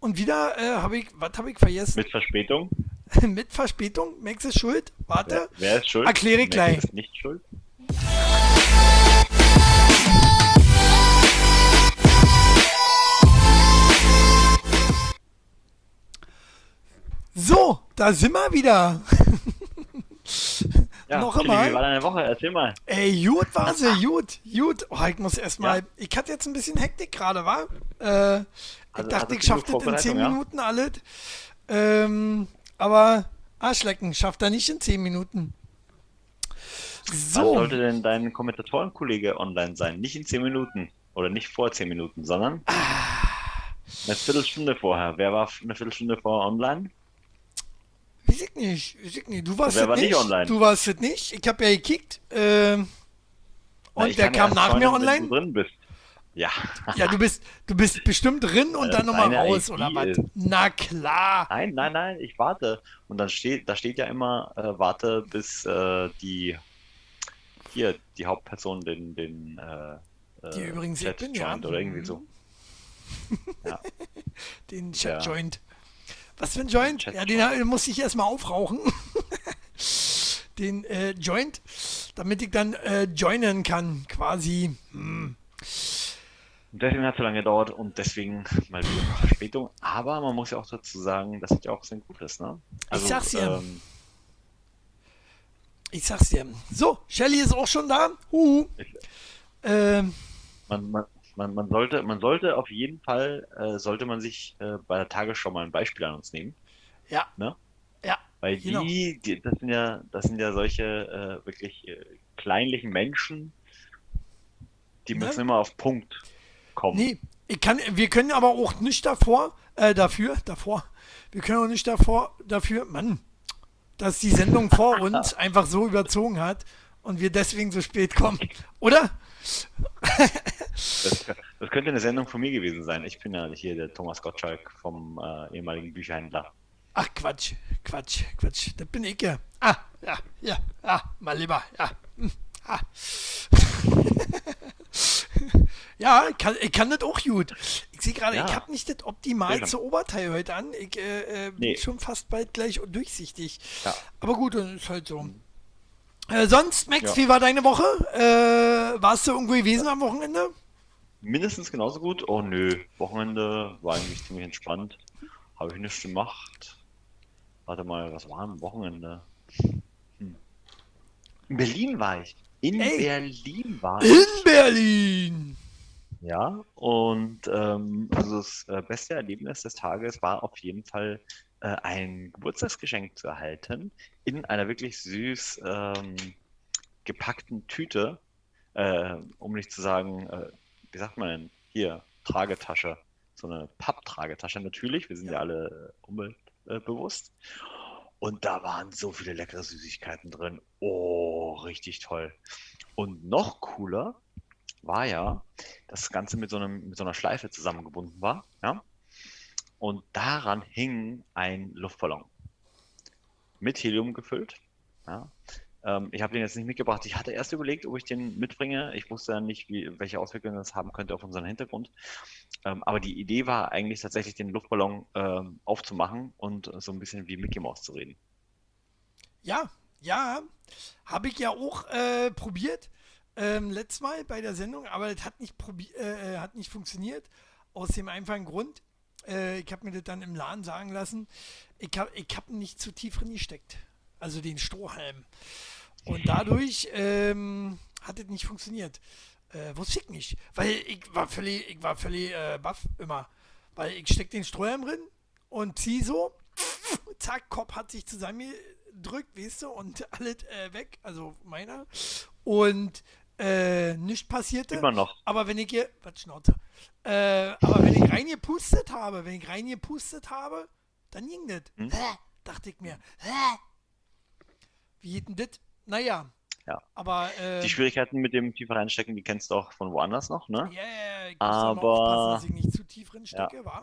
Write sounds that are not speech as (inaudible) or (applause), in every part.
und wieder äh, habe ich, was habe ich vergessen? Mit Verspätung. (laughs) Mit Verspätung? Max ist schuld? Warte. Wer, wer ist schuld? Erkläre ich gleich. ist nicht schuld. So, da sind wir wieder. Ja, Noch einmal. Wie war deine Woche? Erzähl mal. Ey, gut war sie, (laughs) gut, gut. Oh, ich muss erstmal. Ja. Ich hatte jetzt ein bisschen Hektik gerade, wa? Äh, ich Also, dachte, hattest ich schaffe das in Vorbereitung, 10 ja? Minuten alles. Ähm, aber Arschlecken schafft er nicht in 10 Minuten. Was So, sollte denn dein Kommentatorenkollege online sein? Nicht in 10 Minuten oder nicht vor 10 Minuten, sondern eine Viertelstunde vorher. Wer war eine Viertelstunde vorher online? weiß ich nicht, weiß ich nicht. Du warst Wer war nicht nicht. online? Du warst es nicht. Ich habe ja gekickt. Ähm, Na, und ich ja kam nach mir joinen, wenn online. du drin bist. Ja. Ja, du bist, du bist bestimmt drin und Weil dann nochmal raus, ID oder was? Na klar. Nein, nein, nein, ich warte. Und dann steht, da steht ja immer, äh, warte, bis äh, die hier die Hauptperson den, den äh, Die äh, übrigens ich Chat bin, ja. joint oder irgendwie Mhm. so. Ja. (laughs) Den Chat Ja. Joint. Was für ein Joint? Chat ja, den äh, muss ich erstmal aufrauchen. (laughs) den äh, Joint, damit ich dann äh, joinen kann, quasi. Hm. Und deswegen hat es so lange gedauert und deswegen mal wieder eine Verspätung. Aber man muss ja auch dazu sagen, das hat ja auch sein Gutes, ne? Also, sag's dir. ähm, Ich sag's dir. So, Shelly ist auch schon da. Huhu. Ich- Ähm, man, man, man, man sollte, man sollte auf jeden Fall, äh, sollte man sich äh, bei der Tagesschau mal ein Beispiel an uns nehmen. ja. Ne? Ja. Weil Genau. die, die, das sind ja, das sind ja solche äh, wirklich äh, kleinlichen Menschen, die Ne? müssen immer auf Punkt kommen. Nee, ich kann, wir können aber auch nicht davor, äh, dafür, davor, wir können auch nicht davor, dafür, Mann, dass die Sendung vor (laughs) uns einfach so überzogen hat und wir deswegen so spät kommen. Oder? Das, das könnte eine Sendung von mir gewesen sein. Ich bin ja hier der Thomas Gottschalk vom äh, ehemaligen Bücherhändler. Ach, Quatsch, Quatsch, Quatsch, das bin ich ja. Ah, ja, ja, ah, mal lieber, ja. hm, Ah. (laughs) ja, ich kann, ich kann das auch gut. Ich sehe gerade, Ja. ich habe nicht das optimalste Oberteil heute an. Ich äh, äh, bin Nee. schon fast bald gleich durchsichtig. Ja. Aber gut, dann ist halt so. Äh, sonst, Max, Ja. wie war deine Woche? Äh, warst du irgendwo gewesen am Wochenende? Mindestens genauso gut. Oh nö, Wochenende war eigentlich ziemlich entspannt. Habe ich nichts gemacht. Warte mal, was war am Wochenende? Hm. In Berlin war ich. In Ey. Berlin war ich. In Berlin. Ja, und ähm, also das äh, beste Erlebnis des Tages war auf jeden Fall äh, ein Geburtstagsgeschenk zu erhalten in einer wirklich süß ähm, gepackten Tüte, äh, um nicht zu sagen, äh, wie sagt man denn, hier, Tragetasche, so eine Papptragetasche natürlich, wir sind ja alle äh, umweltbewusst. Und da waren so viele leckere Süßigkeiten drin. Oh, richtig toll. Und noch cooler war ja, dass das Ganze mit so, einem, mit so einer Schleife zusammengebunden war. Ja? Und daran hing ein Luftballon mit Helium gefüllt. Ja? Ähm, ich habe den jetzt nicht mitgebracht. Ich hatte erst überlegt, ob ich den mitbringe. Ich wusste ja nicht, wie, welche Auswirkungen das haben könnte auf unseren Hintergrund. Ähm, aber die Idee war eigentlich tatsächlich, den Luftballon ähm, aufzumachen und so ein bisschen wie Mickey Mouse zu reden. Ja, ja, habe ich ja auch äh, probiert. Ähm, letztes Mal bei der Sendung, aber das hat nicht, äh, äh, hat nicht funktioniert. Aus dem einfachen Grund, äh, ich habe mir das dann im Laden sagen lassen, ich habe ich hab nicht zu tief drin gesteckt. Also den Strohhalm. Und dadurch ähm, hat es nicht funktioniert. Äh, wusste ich nicht. Weil ich war völlig, ich war völlig äh, baff immer. Weil ich steck den Strohhalm drin und zieh so, (laughs) zack, Kopf hat sich zusammengedrückt, weißt du, und (laughs) alles äh, weg, also meiner. Und äh, nichts passierte. Immer noch. Aber wenn ich hier, was Schnauze, äh, aber wenn ich reingepustet habe, wenn ich reingepustet habe, dann ging das. Hm? Hä? Dachte ich mir. Hä? Wie geht denn das? Naja. Ja. Aber, äh, Die Schwierigkeiten mit dem tiefer reinstecken, die kennst du auch von woanders noch, ne? ja, ja, ich muss Aber- aufpassen, dass ich nicht zu tief drin stecke, wa?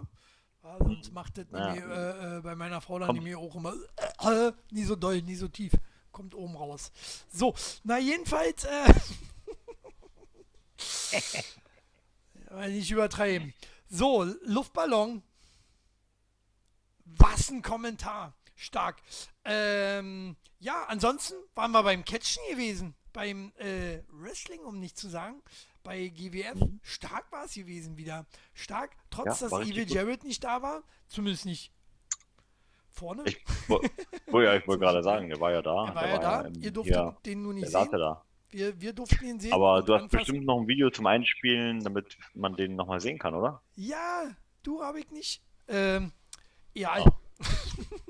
Ja, sonst macht das Ja. nämlich, äh, äh, bei meiner Frau dann nämlich auch immer äh, äh, nie so doll, nie so tief. Kommt oben raus. So, na jedenfalls, ja, (laughs) (laughs) nicht übertreiben. So, Luftballon. Was ein Kommentar. Stark. Ähm, ja, ansonsten waren wir beim Catchen gewesen. Beim äh, Wrestling, um nicht zu sagen. Bei GWF. Mhm. Stark war es gewesen wieder. Stark, trotz Ja, dass Evil. Jared nicht da war. Zumindest nicht vorne. Ich wo- wo ja, ich wollte (laughs) gerade sagen, der war ja da. er war der ja da. im- Ihr durftet den nur der nicht saß sehen. ja da. Wir, wir durften ihn sehen. Aber du hast anfassen. bestimmt noch ein Video zum Einspielen, damit man den nochmal sehen kann, oder? Ja, du habe ich nicht. Ähm, ja, Oh.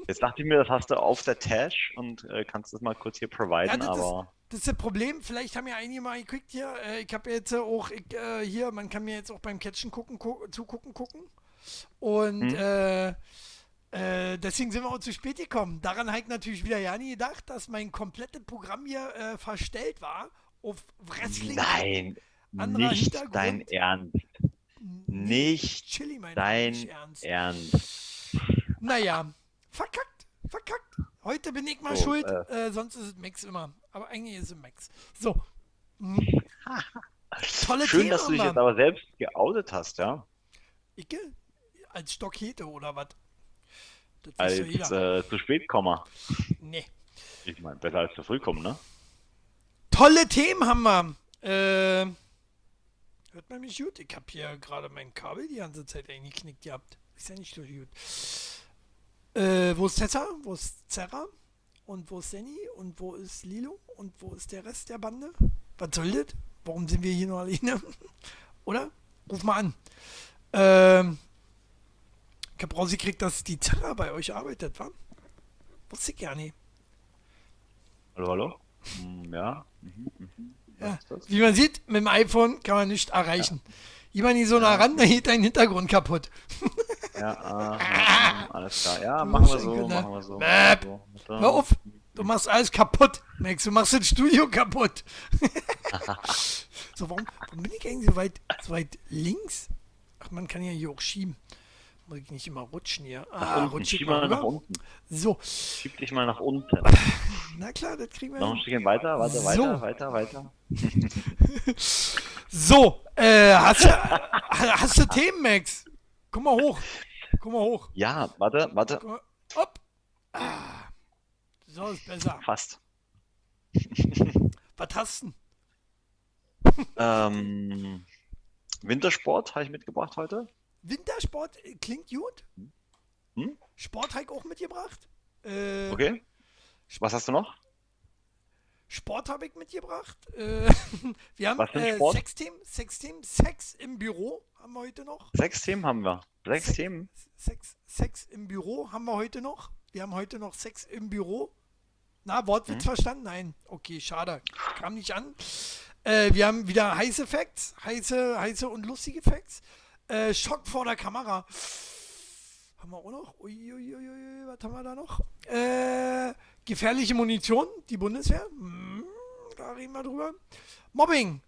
Jetzt dachte ich mir, das hast du auf der Tash und äh, kannst das mal kurz hier providen, das ist- aber Das ist das Problem. Vielleicht haben ja einige mal geguckt hier. Äh, ich habe jetzt auch ich, äh, hier, man kann mir jetzt auch beim Catchen gucken, gu zugucken, gucken. Und Hm. äh, äh, deswegen sind wir auch zu spät gekommen. Daran ich natürlich wieder ja nie gedacht, dass mein komplettes Programm hier äh, verstellt war auf Wrestling. nein, anderer nicht dein Ernst. Nicht Chili, mein dein nicht ernst. Ernst. Naja, verkackt, verkackt. Heute bin ich mal So, schuld, äh. äh, sonst ist es Max immer. Aber eigentlich ist es Max. So. Mhm. Tolle Schön, Themen dass du dich haben jetzt aber selbst geoutet hast, ja? Ich, als Stockhete oder was? Als ja äh, zu spät komme. Nee. Ich meine, besser als zu früh kommen, ne? Tolle Themen haben wir. Äh, hört man mich gut? Ich habe hier gerade mein Kabel die ganze Zeit eingeknickt gehabt. Ist ja nicht so gut. Äh, wo ist Tessa? Wo ist Zerra? Und wo ist Danny? Und wo ist Lilo? Und wo ist der Rest der Bande? Was soll das? Warum sind wir hier nur alleine? (laughs) Oder? Ruf mal an. Ähm, ich habe rausgekriegt, dass die Zerra bei euch arbeitet, wa? Wusste ich gar nicht. Hallo, hallo? Hm, ja. Mhm, mhm. Ja, wie man sieht, mit dem iPhone kann man nicht erreichen. Jemand nicht so nah ran, da geht dein Hintergrund kaputt. Ja, (laughs) ah, alles klar. Ja, Du machen wir so, ne? machen wir so. Mäp. so. Hör auf, du machst alles kaputt. Max, du machst das Studio kaputt. (laughs) so, warum, warum bin ich eigentlich so weit, so weit links? Ach, man kann ja hier auch schieben. Muss ich nicht immer rutschen hier. Ah, unten, rutsch ich mal nach unten. So, Schieb dich mal nach unten. (laughs) na klar, das kriegen wir Noch ein. Stückchen weiter, weiter, So. weiter, weiter, weiter. (laughs) So, äh, hast du, hast du Themen, Max? Guck mal hoch. Guck mal hoch. Ja, warte, warte. Mal. Hopp. Ah. So ist besser. Fast. Was hast du? denn? Ähm, Wintersport habe ich mitgebracht heute. Wintersport äh, klingt gut. Hm? Sport habe ich auch mitgebracht. Äh, Okay. Was hast du noch? Sport habe ich mitgebracht. Äh, (laughs) wir haben äh, Sport? Sexteam, Sexteam, Sex im Büro haben wir heute noch. Sechs Themen haben wir. Sechs Sex- Themen. Sex, Sex im Büro haben wir heute noch. Wir haben heute noch Sex im Büro. Na, Wortwitz Mhm. verstanden? Nein. Okay, schade. Kam nicht an. Äh, wir haben wieder heiße Facts, heiße, heiße und lustige Facts. Äh, Schock vor der Kamera. Haben wir auch noch? Uiuiui, was haben wir da noch? Äh, gefährliche Munition, die Bundeswehr. Hm, da reden wir drüber. Mobbing.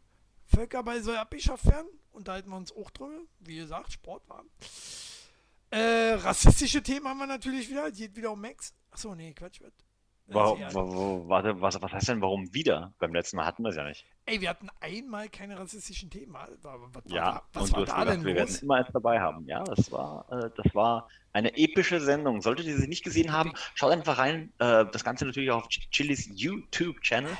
Völkerball soll abgeschafft werden. Unterhalten wir uns auch drüber. Wie gesagt, Sport war. Äh, rassistische Themen haben wir natürlich wieder. Geht wieder um Max. Achso, nee, Quatsch. Warum, warte, was, was heißt denn warum wieder? Beim letzten Mal hatten wir es ja nicht. Ey, wir hatten einmal keine rassistischen Themen. Was, Ja, da, was und war du hast da gesagt, denn wir werden los? immer eins dabei haben. Ja, das war, äh, das war eine epische Sendung. Solltet ihr sie nicht gesehen haben, schaut einfach rein. Äh, das Ganze natürlich auch auf Ch- Chilis YouTube-Channel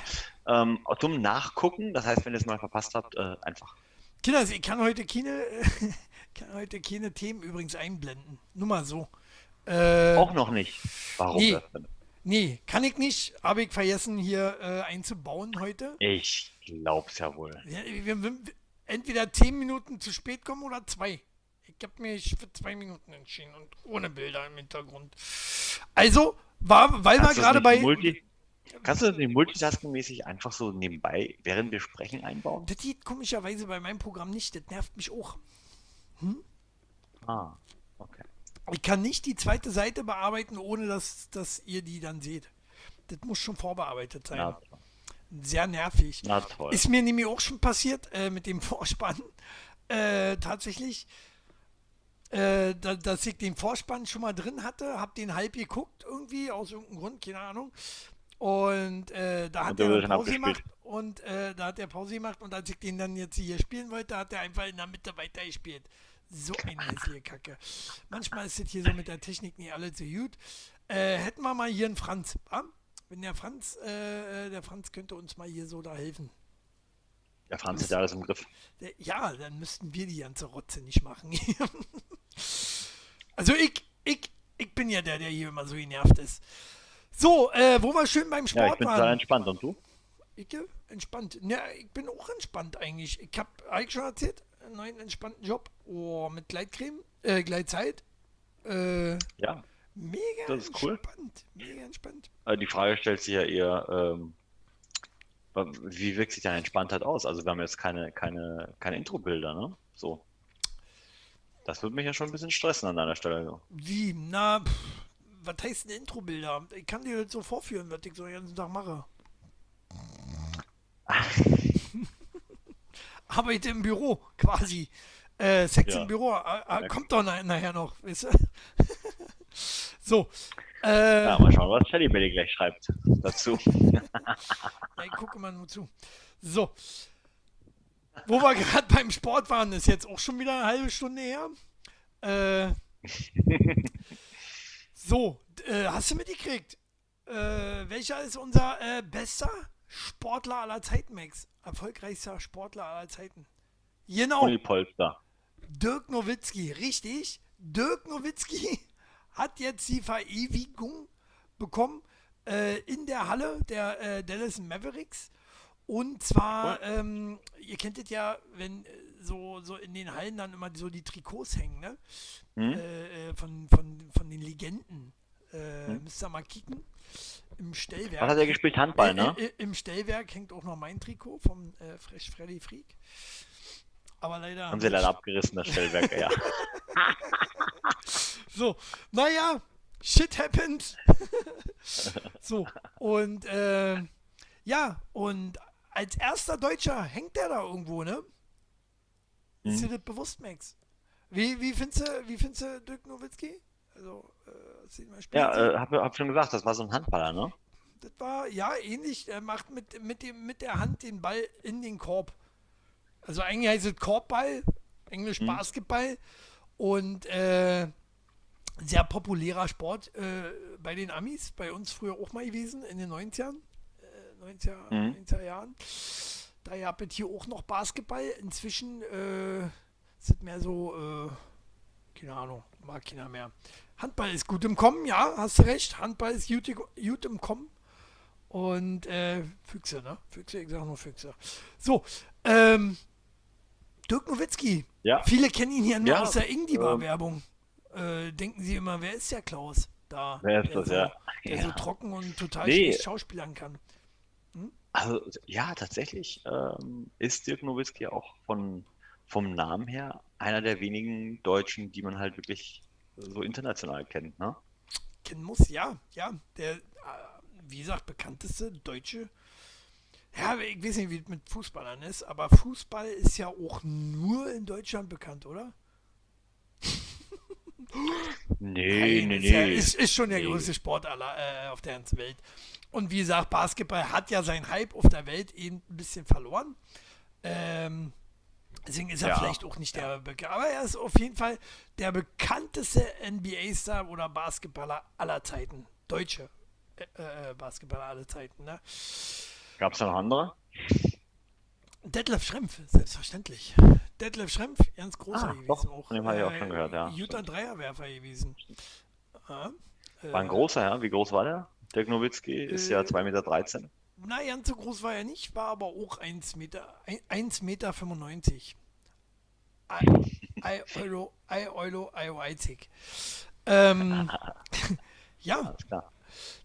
ähm, zum Nachgucken. Das heißt, wenn ihr es mal verpasst habt, äh, einfach. Kinder, ich kann heute keine, (laughs) kann heute keine Themen übrigens einblenden. Nur mal so. Äh, Auch noch nicht. Warum nee. das denn? Nee, kann ich nicht. Habe ich vergessen hier äh, einzubauen heute. Ich glaub's ja wohl. Ja, wir, wir, entweder 10 Minuten zu spät kommen oder zwei. Ich habe mich für zwei Minuten entschieden und ohne Bilder im Hintergrund. Also, war, weil wir Kannst das gerade bei. Multi Kannst du das nicht multitasking-mäßig einfach so nebenbei, während wir sprechen, einbauen? Das geht komischerweise bei meinem Programm nicht. Das nervt mich auch. Ah, okay. Ich kann nicht die zweite Seite bearbeiten, ohne dass, dass ihr die dann seht. Das muss schon vorbearbeitet sein. Toll. Sehr nervig. Na toll. Ist mir nämlich auch schon passiert äh, mit dem (laughs) Vorspann. Äh, tatsächlich, äh, da, dass ich den Vorspann schon mal drin hatte, hab den halb geguckt irgendwie, aus irgendeinem Grund, keine Ahnung. Und äh, da hat Und er Pause gemacht und äh, da hat er Pause gemacht und als ich den dann jetzt hier spielen wollte, hat er einfach in der Mitte weitergespielt. So eine Kacke. Manchmal ist es hier so mit der Technik nicht alles so gut. Äh, hätten wir mal hier einen Franz. wa? Wenn der Franz, äh, äh, der Franz könnte uns mal hier so da helfen. Der Franz hat ja alles im Griff. Der, ja, dann müssten wir die ganze Rotze nicht machen. (laughs) also ich, ich, ich bin ja der, der hier immer so genervt ist. So, äh, wo wir schön beim Sport Ja, ich bin waren. entspannt. Und du? Ich äh, entspannt. Ja, ich bin auch entspannt eigentlich. Ich habe eigentlich schon erzählt, einen neuen entspannten Job. Oh, mit Gleitcreme, äh, Gleitzeit. Äh, Ja. mega Das ist cool. entspannt. Mega entspannt. Äh, Die Frage stellt sich ja eher, ähm, wie wirkt sich deine Entspanntheit aus? Also wir haben jetzt keine, keine, keine Intro-Bilder, ne? So. Das würde mich ja schon ein bisschen stressen an deiner Stelle. Wie? Na, pff, was heißt denn Introbilder? Ich kann dir das so vorführen, was ich so den ganzen Tag mache. (laughs) Arbeite im Büro, quasi. Äh, Sex Ja. im Büro. Äh, äh, kommt doch na- nachher noch, weißt du? (laughs) so. Äh, Ja, mal schauen, was Shelly Belly gleich schreibt dazu. (laughs) Ich gucke mal nur zu. So. Wo wir gerade beim Sport waren, ist jetzt auch schon wieder eine halbe Stunde her. Äh, (laughs) so, äh, hast du mitgekriegt? Welcher ist unser bester Sportler aller Zeiten, Max? Erfolgreichster Sportler aller Zeiten. Genau, Polster. Dirk Nowitzki, richtig. Dirk Nowitzki (laughs) hat jetzt die Verewigung bekommen äh, in der Halle der äh, Dallas Mavericks. Und zwar, ähm, ihr kennt es ja, wenn äh, so, so in den Hallen dann immer so die Trikots hängen, ne? Hm? Äh, äh, von, von, von den Legenden. Äh, Hm? Müsst ihr mal kicken. Im Stellwerk. Was hat er gespielt? Handball, ne? Äh, äh, Im Stellwerk hängt auch noch mein Trikot vom äh, Fresh Freddy Freak. Aber leider. Haben sie leider abgerissen, das Stellwerk, ja. (laughs) So, naja, shit happened. (laughs) so, und äh, ja, und als erster Deutscher hängt der da irgendwo, ne? Ist Mhm. dir das bewusst, Max? Wie, wie findest du, wie findest du Dirk Nowitzki? Also, äh, Ja, äh, hab, hab schon gesagt, das war so ein Handballer, ne? Das war ja ähnlich. Er macht mit, mit, dem, mit der Hand den Ball in den Korb. Also eigentlich heißt es Korbball, Englisch Mhm. Basketball. Und äh, sehr populärer Sport äh, bei den Amis, bei uns früher auch mal gewesen, in den 90ern. Äh, 90er, Mhm. 90er Jahren. Da gab es hier auch noch Basketball. Inzwischen äh, sind mehr so, äh, keine Ahnung, mag keiner mehr. Handball ist gut im Kommen, ja, hast du recht. Handball ist gut, gut im Kommen. Und äh, Füchse, ne? Füchse, ich sag nur Füchse. So, ähm, Dirk Nowitzki. Ja. Viele kennen ihn hier nur Ja, aus der Ingdiba ähm, Äh, denken sie immer, wer ist der Klaus? Da, Wer ist der das, so, ja? Der so Ja. trocken und total Nee. schauspielern kann. Also, ja, tatsächlich ähm, ist Dirk Nowitzki auch von, vom Namen her einer der wenigen Deutschen, die man halt wirklich so international kennt, ne? kennen muss, ja, ja. Der, äh, wie gesagt, bekannteste deutsche. Ja, ich weiß nicht, wie es mit Fußballern ist, aber Fußball ist ja auch nur in Deutschland bekannt, oder? (laughs) Nee, Nein, nee, ist, ja, nee. ist, ist schon der Nee. größte Sport aller äh, auf der ganzen Welt. Und wie gesagt, Basketball hat ja seinen Hype auf der Welt eben ein bisschen verloren. Ähm, deswegen ist er Ja, vielleicht auch nicht der Bekannt. Aber er ist auf jeden Fall der bekannteste NBA-Star oder Basketballer aller Zeiten. Deutsche äh, äh, Basketballer aller Zeiten. Ne? Gab es da noch andere? Detlef Schrempf, selbstverständlich. Detlef Schrempf, ganz großer Ah, gewesen. doch, auch, von dem habe ich auch schon gehört, ja. Guter Dreierwerfer gewesen. Ja, War ein äh, großer, ja? Wie groß war der? Dirk Nowitzki ist ja Äh, 2,13 Meter. Na, ganz so groß war er nicht, war aber auch 1 Meter, 1 Meter 95. I, I Euro, I Euro, I Weizig. Ähm, (laughs) ja.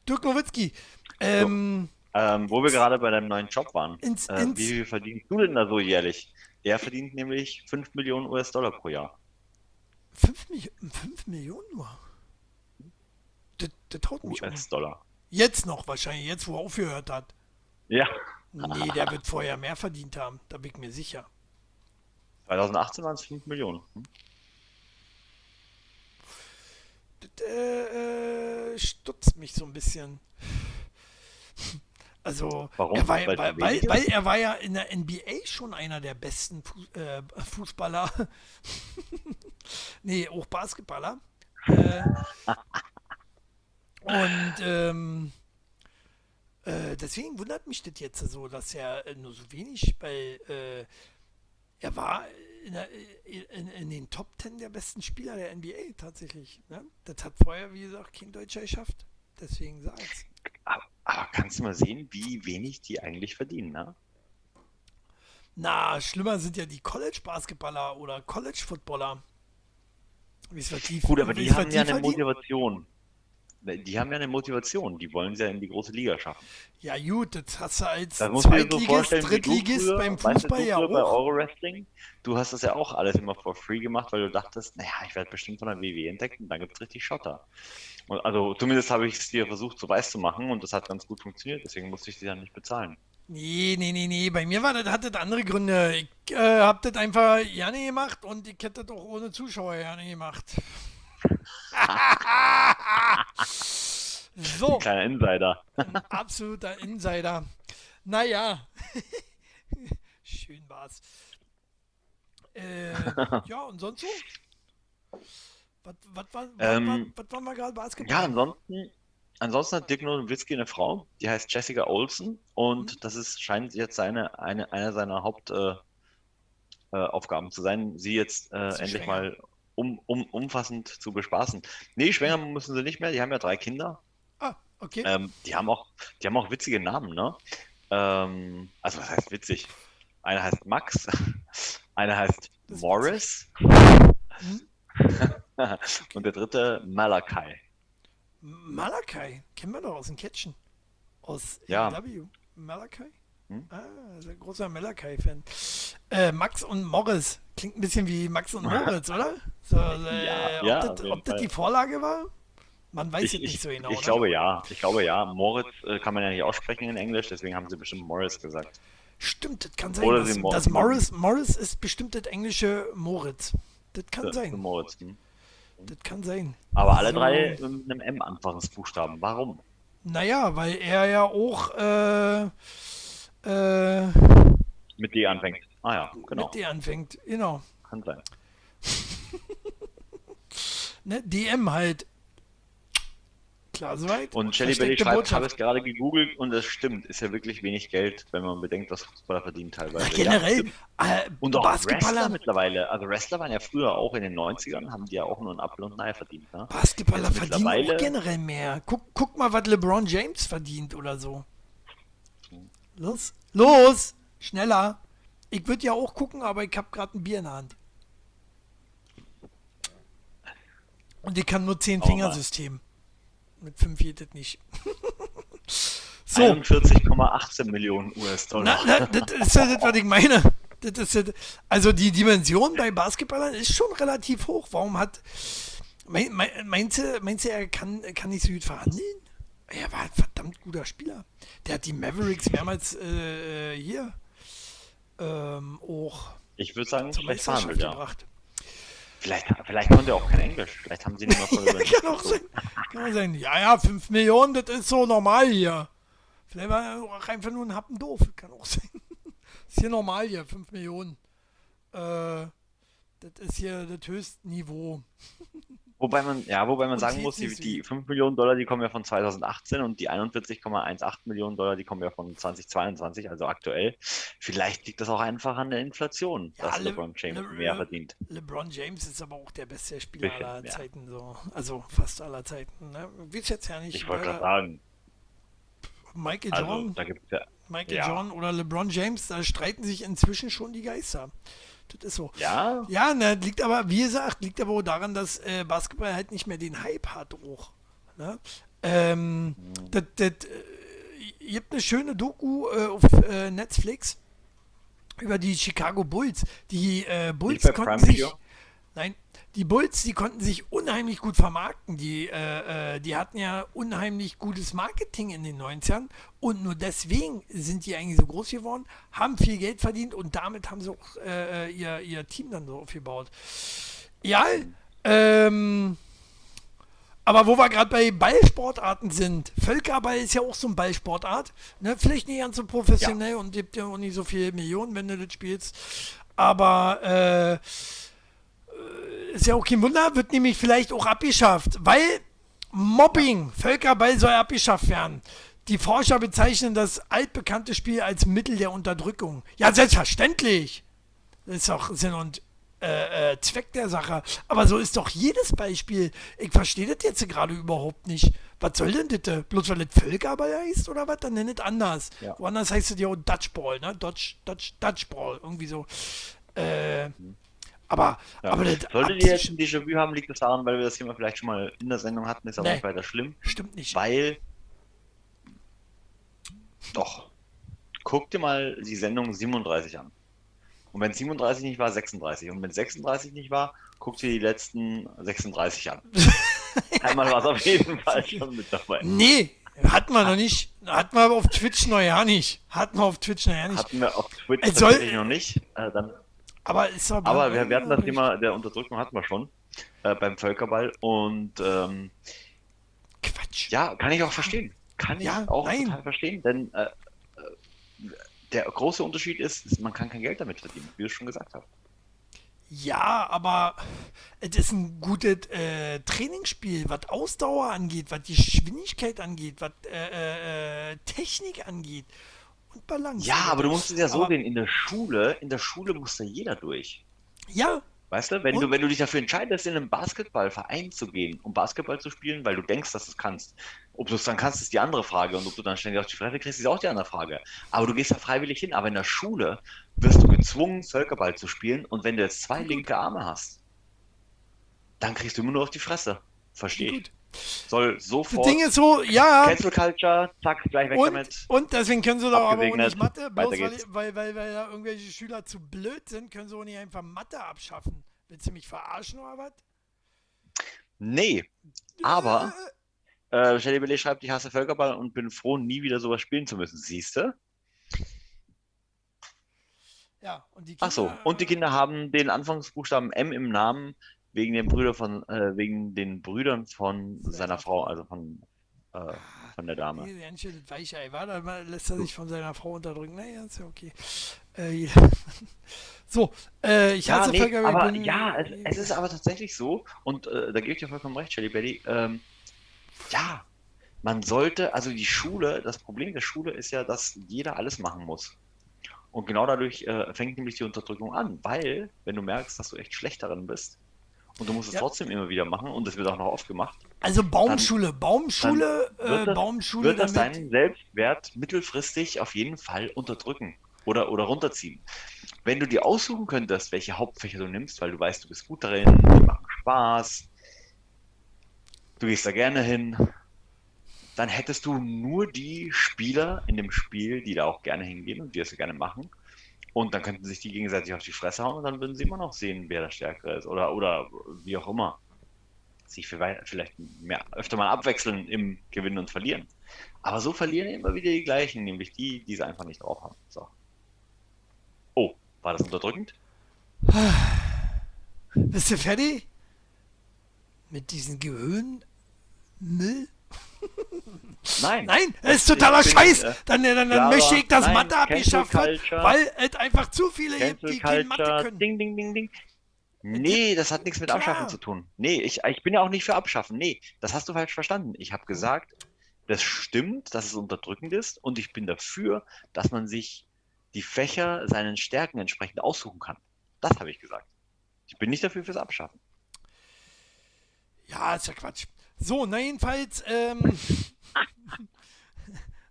Dirk Nowitzki. Ähm, Ähm, wo wir gerade bei deinem neuen Job waren. Ins- äh, ins- wie viel verdienst du denn da so jährlich? Der verdient nämlich 5 Millionen US-Dollar pro Jahr. 5, Milli 5 Millionen nur. Das, das haut mich um. US-Dollar. Jetzt noch wahrscheinlich, jetzt wo er aufgehört hat. Ja. Nee, der wird vorher mehr verdient haben, da bin ich mir sicher. 2018 waren es 5 Millionen. Hm? Das äh, äh, stutzt mich so ein bisschen. (laughs) Also, Warum? Er war, Weil weil, weil, weil er war ja in der NBA schon einer der besten äh, Fußballer. (laughs) Nee, auch Basketballer. Äh, und ähm, äh, deswegen wundert mich das jetzt so, dass er nur so wenig, weil äh, er war in, der, in, in, den Top 10 der besten Spieler der NBA tatsächlich. Ne? Das hat vorher, wie gesagt, kein Deutscher geschafft. Deswegen sag ich's. Aber, aber kannst du mal sehen, wie wenig die eigentlich verdienen, ne? Na, schlimmer sind ja die College-Basketballer oder College-Footballer. Gut, aber die haben ja eine Motivation. Die haben ja eine Motivation, die wollen sie ja in die große Liga schaffen. Ja gut, das hast du als das Zweitligist, so Drittligist früher, beim Fußball weißt du, ja auch. Bei Euro-Wrestling, du hast das ja auch alles immer for free gemacht, weil du dachtest, naja, ich werde bestimmt von der WWE entdeckt und dann gibt es richtig Schotter. Und also zumindest habe ich es dir versucht, so weiß zu machen und das hat ganz gut funktioniert, deswegen musste ich sie dann nicht bezahlen. Nee, nee, nee, nee. Bei mir war das, hat das andere Gründe. Ich äh, hab das einfach gerne gemacht und ich hätte das auch ohne Zuschauer gerne gemacht. (laughs) (laughs) (laughs) so. Kleiner Insider. Ein absoluter Insider. Naja. (laughs) Schön war's. Äh, (laughs) ja, und sonst so? Was, was, was, ähm, was, was waren wir gerade Basketball? Ja, ansonsten Ansonsten hat Dick Nowitzki eine Frau, die heißt Jessica Olsen und mhm. das ist, scheint jetzt seine, eine, eine seiner Hauptaufgaben äh, äh, zu sein, sie jetzt äh, endlich schwänger. mal um, um, umfassend zu bespaßen. Nee, schwänger müssen sie nicht mehr, die haben ja drei Kinder. Ah, okay. Ähm, die, haben auch, die haben auch witzige Namen, ne? Ähm, also was heißt witzig? Einer heißt Max, (laughs) einer heißt Morris (laughs) mhm. und der dritte Malachi. Malakai, kennen wir doch aus dem Catchen. Aus ja. AW. Malakai? Hm? Ah, ein großer Malakai-Fan. Äh, Max und Morris. Klingt ein bisschen wie Max und Moritz, (laughs) oder? So, äh, ja, ob, ja, das, ob das, die Vorlage war? Man weiß es nicht so genau. Ich oder? glaube ja. Ich glaube ja. Moritz äh, kann man ja nicht aussprechen in Englisch, deswegen haben sie bestimmt Morris gesagt. Stimmt, das kann sein. Oder dass, dass Morris, Morris ist bestimmt das englische Moritz. Das kann das sein. Moritz, hm? Das kann sein. Aber alle also, drei mit einem M Anfangsbuchstaben. Warum? Naja, weil er ja auch äh, äh, mit D anfängt. Ah ja, genau. Mit D anfängt, genau. Kann sein. (laughs) ne, DM halt. Klar, soweit. Und Shelly Belly schreibt, ich habe es gerade gegoogelt und es stimmt, ist ja wirklich wenig Geld, wenn man bedenkt, was Fußballer verdienen teilweise. Ja, generell. Ja, äh, und auch Basketballer Wrestler mittlerweile. Also Wrestler waren ja früher auch in den 90ern, haben die ja auch nur ein Apfel und ein Ei verdient. Ne? Basketballer verdienen auch generell mehr. Guck, guck mal, was LeBron James verdient oder so. Los, los, schneller. Ich würde ja auch gucken, aber ich habe gerade ein Bier in der Hand. Und ich kann nur 10 Fingersystem. Mit 5 geht das nicht. (laughs) so. 41,18 Millionen US-Dollar. das ist ja das, was ich meine. Das ist also die Dimension bei Basketballern ist schon relativ hoch. Warum hat. Mein, mein, meinst, du, meinst du, er kann, kann nicht so gut verhandeln? Er war ein verdammt guter Spieler. Der hat die Mavericks mehrmals äh, äh hier ähm, auch. Ich würde sagen, vielleicht verhandelt, ja. gebracht. Vielleicht, vielleicht konnte er auch kein Englisch. Vielleicht haben sie nicht mal (laughs) voll kann, auch sein. kann auch sein. Ja, ja, 5 Millionen, das ist so normal hier. Vielleicht war er auch einfach nur ein Happen doof. Kann auch sein. (laughs) ist hier normal hier, 5 Millionen. Äh, das ist hier das höchste Niveau. (laughs) Wobei man, ja, wobei man sagen muss, die, die 5 Millionen Dollar, die kommen ja von 2018 und die 41,18 Millionen Dollar, die kommen ja von 2022, also aktuell. Vielleicht liegt das auch einfach an der Inflation, ja, dass Le LeBron James Le mehr verdient. LeBron James ist aber auch der beste Spieler Bisschen, aller Zeiten, so. also fast aller Zeiten. Ne? Willst jetzt ja nicht. Ich wollte gerade sagen. Michael also, Jordan, ja, Michael ja. Jordan oder LeBron James, da streiten sich inzwischen schon die Geister. Das ist so. Ja? Ja, ne, liegt aber, wie gesagt, liegt aber auch daran, dass äh, Basketball halt nicht mehr den Hype hat auch. Ne? Ähm, mhm. das, das, äh, ihr habt eine schöne Doku äh, auf äh, Netflix über die Chicago Bulls. Die äh, Bulls konnten sich. Nein, die Bulls, die konnten sich unheimlich gut vermarkten. Die, äh, äh, die hatten ja unheimlich gutes Marketing in den 90ern und nur deswegen sind die eigentlich so groß geworden, haben viel Geld verdient und damit haben sie auch äh, äh ihr, ihr Team dann so aufgebaut. Ja, ähm, aber wo wir gerade bei Ballsportarten sind, Völkerball ist ja auch so ein Ballsportart. Ne? Vielleicht nicht ganz so professionell ja. und gibt ja auch nicht so viele Millionen, wenn du das spielst. Aber äh, ist ja auch kein Wunder, wird nämlich vielleicht auch abgeschafft, weil Mobbing, Völkerball soll abgeschafft werden. Die Forscher bezeichnen das altbekannte Spiel als Mittel der Unterdrückung. Ja, selbstverständlich. Das ist auch Sinn und äh, äh, Zweck der Sache. Aber so ist doch jedes Beispiel. Ich verstehe das jetzt gerade überhaupt nicht. Was soll denn das? Bloß weil das Völkerball heißt oder was? Dann nennt es anders. Ja. Woanders heißt es ja auch Dutchball, ne? Dutch, Dutch, Dutchball, irgendwie so. Äh, aber, Ja. aber das Solltet ihr jetzt ein Déjà-vu haben, liegt das daran, weil wir das Thema vielleicht schon mal in der Sendung hatten, ist aber Nee. nicht weiter schlimm. stimmt nicht. Weil. Doch. Guck dir mal die Sendung 37 an. Und wenn 37 nicht war, 36. Und wenn 36 nicht war, guck dir die letzten 36 an. (laughs) Einmal war es auf jeden Fall schon mit dabei. Nee, hatten wir noch nicht. Hatten wir aber auf Twitch noch ja nicht. Hatten wir auf Twitch noch ja nicht. Hatten wir auf Twitch soll- tatsächlich noch nicht. Äh, dann, Aber ist doch aber wir, wir hatten das. Thema der Unterdrückung hatten wir schon äh, beim Völkerball. Und ähm, Quatsch. Ja, kann ich auch verstehen. Kann ich Ja, auch nein. total verstehen, denn äh, äh, der große Unterschied ist, ist, man kann kein Geld damit verdienen, wie du schon gesagt hast. Ja, aber es ist ein gutes äh, Trainingsspiel, was Ausdauer angeht, was Geschwindigkeit angeht, was äh, äh, Technik angeht und Balance. Ja, aber du musst es ja so Aber- sehen, in der Schule, in der Schule muss da jeder durch. Ja, Weißt du, wenn du, wenn du dich dafür entscheidest, in einen Basketballverein zu gehen, um Basketball zu spielen, weil du denkst, dass du es kannst. Ob du es dann kannst, ist die andere Frage. Und ob du dann ständig auf die Fresse kriegst, ist auch die andere Frage. Aber du gehst da freiwillig hin. Aber in der Schule wirst du gezwungen, Völkerball zu spielen. Und wenn du jetzt zwei linke Arme hast, dann kriegst du immer nur auf die Fresse. Verstehe ich. Soll Das sofort. Ding ist so, ja. Cancel Culture, zack, gleich weg Und, damit. und deswegen können sie doch aber auch nicht Mathe, bloß weil, weil, weil, weil da irgendwelche Schüler zu blöd sind, können sie auch nicht einfach Mathe abschaffen. Willst du mich verarschen oder was? Nee, aber äh, Shelly Billy schreibt, ich hasse Völkerball und bin froh, nie wieder sowas spielen zu müssen. Siehst du? Ja, und die Ach so, und die Kinder haben den Anfangsbuchstaben M im Namen wegen den Brüder von, äh, wegen den Brüdern von seiner Frau, also von, äh, von der Dame. Nee, ganz schön das Weichei war, dann mal lässt er sich von seiner Frau unterdrücken. Naja, ist ja okay. Äh, (laughs) so, äh, ich Ja, hasse nee, ich aber bin- ja, es, es ist aber tatsächlich so, und äh, da gebe ich dir vollkommen recht, Shelly Belly, ähm, ja, man sollte, also die Schule, das Problem der Schule ist ja, dass jeder alles machen muss. Und genau dadurch äh, fängt nämlich die Unterdrückung an, weil, wenn du merkst, dass du echt schlecht darin bist, und du musst es Ja. trotzdem immer wieder machen, und es wird auch noch oft gemacht, Also Baumschule, Baumschule, dann wird äh, das- Baumschule wird das damit. deinen Selbstwert mittelfristig auf jeden Fall unterdrücken oder, oder runterziehen. Wenn du dir aussuchen könntest, welche Hauptfächer du nimmst, weil du weißt, du bist gut darin, die machen Spaß, du gehst da gerne hin, dann hättest du nur die Spieler in dem Spiel, die da auch gerne hingehen und die das gerne machen. Und dann könnten sich die gegenseitig auf die Fresse hauen und dann würden sie immer noch sehen, wer der Stärkere ist. Oder, oder wie auch immer. Sich vielleicht mehr, öfter mal abwechseln im Gewinnen und Verlieren. Aber so verlieren immer wieder die gleichen, nämlich die, die sie einfach nicht drauf haben. So. Oh, war das unterdrückend? Bist du fertig? Mit diesem Gehirnmüll? Nein. Nein, das ist totaler bin, Scheiß. äh, Dann, dann, dann klarer, möchte ich, dass nein, Mathe abgeschafft wird, weil es einfach zu viele gibt, die kein Mathe können. ding, ding, ding, ding. Nee, das hat nichts mit Klar. Abschaffen zu tun. Nee, ich, ich bin ja auch nicht für Abschaffen. Nee, das hast du falsch verstanden. Ich habe gesagt, das stimmt, dass es unterdrückend ist und ich bin dafür, dass man sich die Fächer seinen Stärken entsprechend aussuchen kann. Das habe ich gesagt. Ich bin nicht dafür fürs Abschaffen. Ja, ist ja Quatsch. So, na jedenfalls, ähm. (laughs)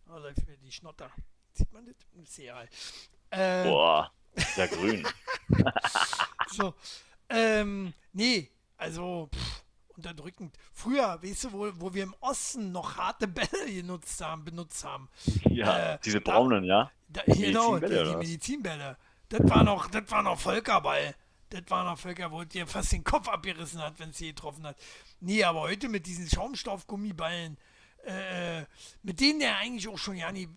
oh, läuft mir die Schnotter. Sieht man das? Ist egal. Äh, Boah, sehr grün. (laughs) so, ähm, nee, also, pff, unterdrückend. Früher, weißt du, wo, wo wir im Osten noch harte (laughs) Bälle genutzt haben, benutzt haben. Ja, Äh, diese da- braunen, ja. Da, genau, die, Medizinbälle, die? Medizinbälle. Das war noch, das war noch Völkerball. Das war noch Völker, wo dir fast den Kopf abgerissen hat, wenn es sie getroffen hat. Nee, aber heute mit diesen Schaumstoffgummiballen, äh, mit denen der eigentlich auch schon ja nie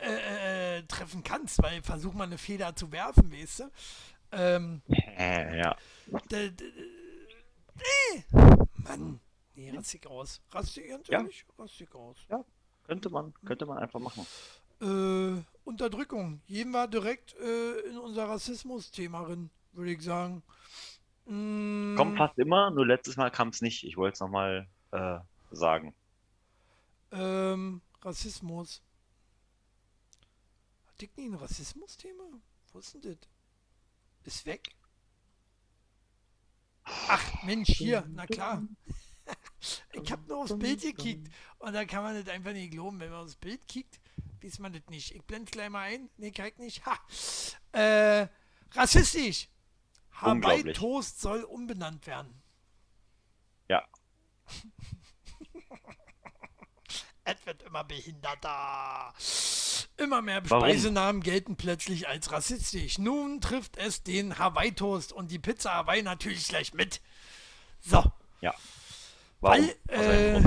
äh, äh, treffen kannst, weil versuch mal eine Feder zu werfen, weißt du? Ähm, Äh, ja. d- d- nee. Mann, nee, rastig aus. Rastig, ganz Ja. ehrlich, rastig aus. Könnte man, könnte man einfach machen. Äh, Unterdrückung. Gehen wir direkt äh, in unser Rassismus-Thema rein, würde ich sagen. Mm, Kommt fast immer, nur letztes Mal kam es nicht. Ich wollte es nochmal äh, sagen. ähm, Rassismus. Hatte ich nie ein Rassismus-Thema? Wo ist denn das? Ist weg? Ach, Mensch, hier, na klar. (laughs) Ich hab nur aufs Bild gekickt und da kann man das einfach nicht glauben, wenn man aufs Bild kickt, weiß man das nicht. Ich blende gleich mal ein. Nee, kann ich nicht. Ha. Äh, rassistisch. Hawaii. Toast soll umbenannt werden. Ja. (laughs) Es wird immer behinderter. Immer mehr? Speisenamen gelten plötzlich als rassistisch. Nun trifft es den Hawaii-Toast und die Pizza Hawaii natürlich gleich mit. So, Ja. Warum? weil äh,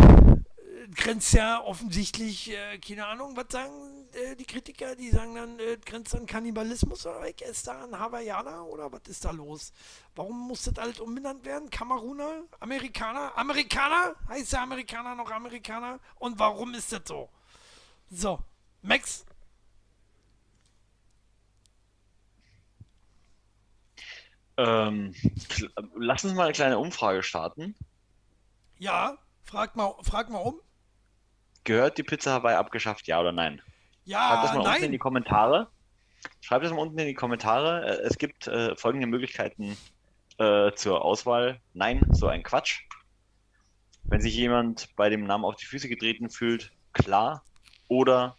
grenzt ja offensichtlich, äh, keine Ahnung, was sagen äh, die Kritiker? Die sagen dann, äh, grenzt an Kannibalismus oder weg? Ist da ein Hawaiianer oder was ist da los? Warum muss das alles umbenannt werden? Kameruner? Amerikaner? Amerikaner? Heißt der Amerikaner noch Amerikaner? Und warum ist das so? So, Max, Ähm, lass uns mal eine kleine Umfrage starten. ja, frag mal, frag mal um. Gehört die Pizza Hawaii abgeschafft, ja oder nein? Schreibt Ja, das mal unten in nein. die Kommentare. Schreibt das mal unten in die Kommentare. Äh, Es gibt äh, folgende Möglichkeiten äh, zur Auswahl. Nein, so ein Quatsch. Wenn sich jemand bei dem Namen auf die Füße getreten fühlt, klar. Oder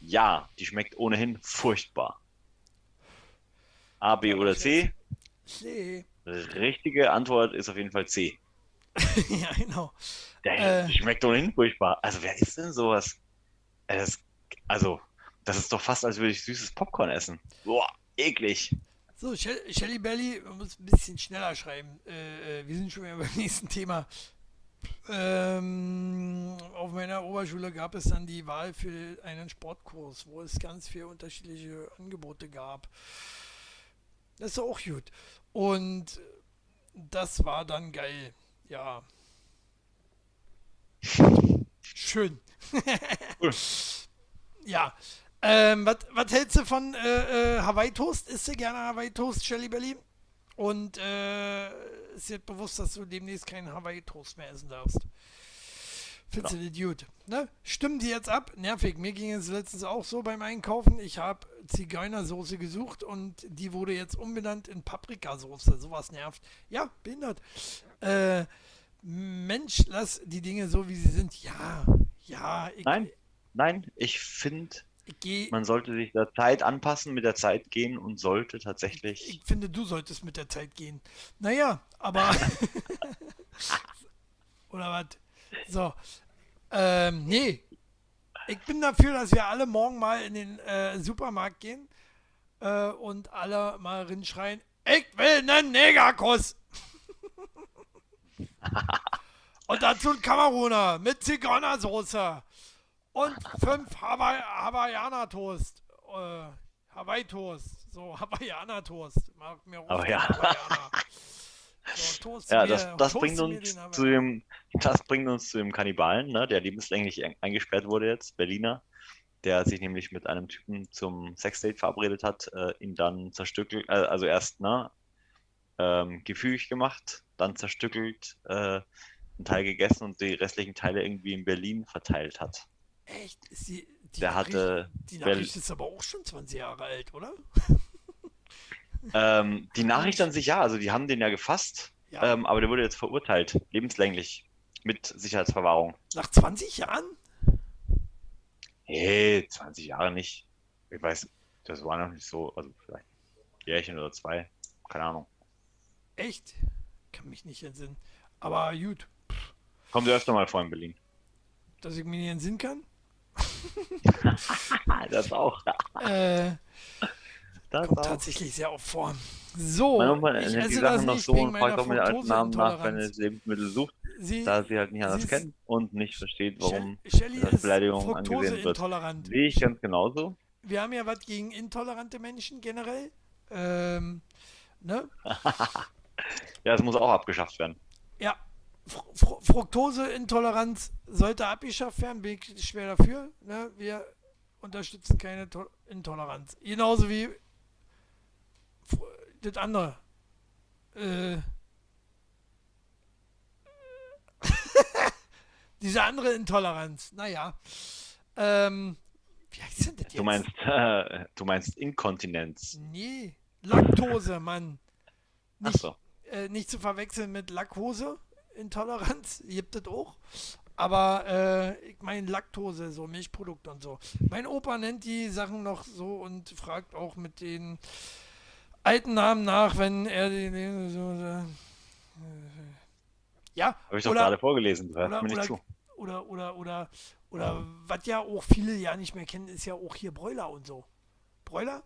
ja, die schmeckt ohnehin furchtbar. A, B oder C? See. Richtige Antwort ist auf jeden Fall C. (laughs) ja, genau. Der Äh. die schmeckt ohnehin furchtbar. Also wer isst denn sowas? Äh, Das, also, das ist doch fast, als würde ich süßes Popcorn essen. Boah, eklig. So, Shell- Shelly Belly, man muss ein bisschen schneller schreiben. Äh, äh, wir sind schon wieder (laughs) beim nächsten Thema. Ähm, auf meiner Oberschule gab es dann die Wahl für einen Sportkurs, wo es ganz viele unterschiedliche Angebote gab. Das ist auch gut. Und das war dann geil. Ja. (laughs) Schön. (laughs) Cool. Ja. Ähm, was hältst du von äh, äh, Hawaii Toast? Isst du gerne Hawaii Toast, Shelly Belly? Und äh, ist dir bewusst, dass du demnächst keinen Hawaii Toast mehr essen darfst? Findest du das gut? Ne? Stimmen die jetzt ab? Nervig. Mir ging es letztens auch so beim Einkaufen. Ich habe Zigeunersoße gesucht und die wurde jetzt umbenannt in Paprikasoße. Sowas nervt. Ja, behindert. Äh, Mensch, lass die Dinge so, wie sie sind. Ja, ja. Ich, Nein, nein, ich finde, Gehe. man sollte sich der Zeit anpassen, mit der Zeit gehen und sollte tatsächlich. Ich finde, du solltest mit der Zeit gehen. Naja, aber. (laughs) Oder was? So. Ähm, nee. Ich bin dafür, dass wir alle morgen mal in den äh, Supermarkt gehen äh, und alle mal rinschreien: Ich will einen Negerkuss! (laughs) und dazu ein Kameruner mit Zigeunersoße und fünf Hawaii Hawaiianer Toast. Äh, Hawaii Toast. So, (laughs) Hawaiianer Toast. Mag mir den ja. Hawaiianer. (laughs) So, Ja, das, das bringt uns den zu dem, das bringt uns zu dem Kannibalen, ne, der lebenslänglich ein- eingesperrt wurde jetzt, Berliner, der sich nämlich mit einem Typen zum Sexdate verabredet hat, äh, ihn dann zerstückelt, äh, also erst ne, ähm, gefügig gemacht, dann zerstückelt, äh, einen Teil gegessen und die restlichen Teile irgendwie in Berlin verteilt hat. Echt? Die, die Der Nachricht, hatte die Nachricht ist aber auch schon 20 Jahre alt, oder? (laughs) ähm, die Nachricht an sich ja, also die haben den ja gefasst, Ja. ähm, aber der wurde jetzt verurteilt, lebenslänglich, mit Sicherheitsverwahrung. Nach 20 Jahren? Hey, 20 Jahre nicht. Ich weiß, das war noch nicht so, also vielleicht ein Jährchen oder zwei, keine Ahnung. Echt? Kann mich nicht entsinnen. Aber gut, Kommt ja öfter mal vor in Berlin. dass ich mich nicht entsinnen kann. (laughs) Das auch. Äh, Das kommt auch. tatsächlich sehr oft vor. So, Oma ich die das Sachen noch so und fragt auch mit alten Namen nach, wenn es Lebensmittel sucht, Sie, da sie halt nicht anders kennt und nicht versteht, warum. Shell- Shelly das Beleidigung angesehen wird. Sehe ich ganz genauso. Wir haben ja was gegen intolerante Menschen generell. Ähm, ne? (laughs) Ja, es muss auch abgeschafft werden. Ja, Fructoseintoleranz sollte abgeschafft werden, bin ich schwer dafür. Ne? Wir unterstützen keine Tol Intoleranz. Genauso wie das andere. Äh, (laughs) diese andere Intoleranz, naja. Ähm, wie heißt denn das jetzt? Du meinst, äh, du meinst Inkontinenz. Nee, Laktose, Mann. Nicht, Ach so. Äh, nicht zu verwechseln mit Laktose. Laktoseintoleranz. (laughs) Gibt es auch. Aber äh, ich meine Laktose, so Milchprodukte und so. Mein Opa nennt die Sachen noch so und fragt auch mit den alten Namen nach, wenn er die so. äh, ja, Habe ich doch oder, gerade vorgelesen, du hörst oder- mir nicht oder- zu. oder, oder, oder, oder was ja auch viele ja nicht mehr kennen, ist ja auch hier Bräuler und so. Bräuler?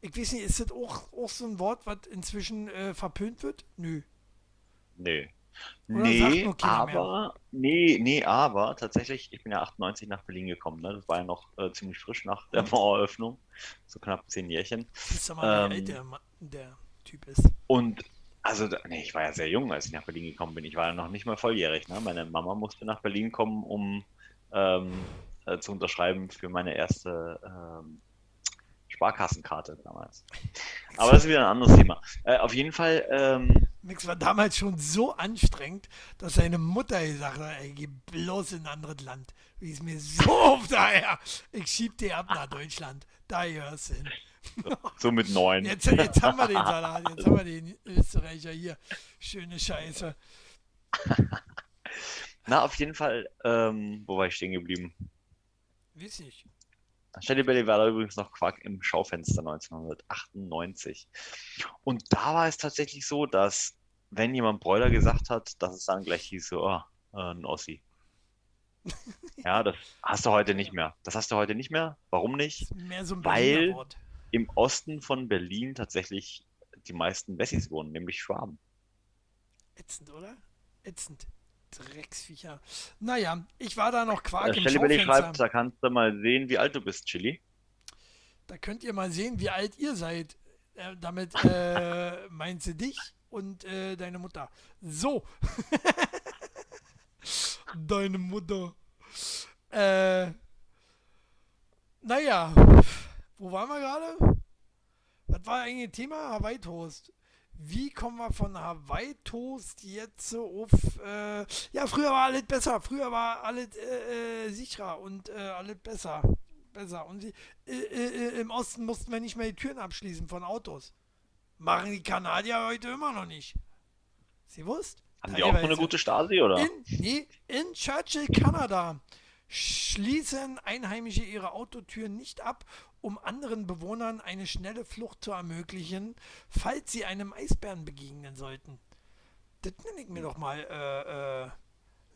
Ich weiß nicht, ist das auch, auch so ein Wort, was inzwischen äh, verpönt wird? Nö. Nee. Oder Nee, aber, nee, nee, aber tatsächlich, ich bin ja 98 nach Berlin gekommen, ne? Das war ja noch äh, ziemlich frisch nach der (laughs) Maueröffnung, so knapp zehn Jährchen. Siehst du mal, wie Ähm, alt der, Typ ist. Und also, nee, ich war ja sehr jung, als ich nach Berlin gekommen bin. Ich war ja noch nicht mal volljährig. Ne? Meine Mama musste nach Berlin kommen, um ähm, äh, zu unterschreiben für meine erste ähm, Sparkassenkarte damals. Aber das ist wieder ein anderes Thema. Äh, auf jeden Fall, Mix war damals schon so anstrengend, dass seine Mutter gesagt hat, ey, geh bloß in ein anderes Land. Wie ist mir so (laughs) auf daher. Ich schieb dir ab nach Deutschland. Da gehörst du hin. (laughs) so mit neun. Jetzt, jetzt haben wir den Salat, jetzt haben wir den Österreicher hier. Schöne Scheiße. Na, auf jeden Fall, ähm, wo war ich stehen geblieben? Weiß nicht. Stelle Belly war da übrigens noch Quark im Schaufenster 1998. Und da war es tatsächlich so, dass wenn jemand Bräuler gesagt hat, dass es dann gleich hieß so, oh, ein Ossi. (laughs) Ja, das hast du heute nicht mehr. Das hast du heute nicht mehr. Warum nicht? Mehr so ein Weil-. Im Osten von Berlin tatsächlich die meisten Wessis wohnen, nämlich Schwaben. Ätzend, oder? Ätzend. Drecksviecher. Naja, ich war da noch Quark Äh, im Belly schreibt, Schaufenster. da kannst du mal sehen, wie alt du bist, Chili. Da könnt ihr mal sehen, wie alt ihr seid. Äh, damit äh, (laughs) meint sie dich und äh, deine Mutter. So. (laughs) deine Mutter. Äh, naja, wo waren wir gerade? Was war eigentlich Thema? Hawaii Toast. Wie kommen wir von Hawaii Toast jetzt so auf. Äh, ja, früher war alles besser. Früher war alles äh, äh, sicherer und äh, alles besser. Besser. Und sie, äh, äh, im Osten mussten wir nicht mehr die Türen abschließen von Autos. Machen die Kanadier heute immer noch nicht. Sie wusst? Haben die auch eine gute Stasi, oder? In, nee, in Churchill, Kanada, schließen Einheimische ihre Autotüren nicht ab, um anderen Bewohnern eine schnelle Flucht zu ermöglichen, falls sie einem Eisbären begegnen sollten. Das nenne ich mir doch mal äh, äh,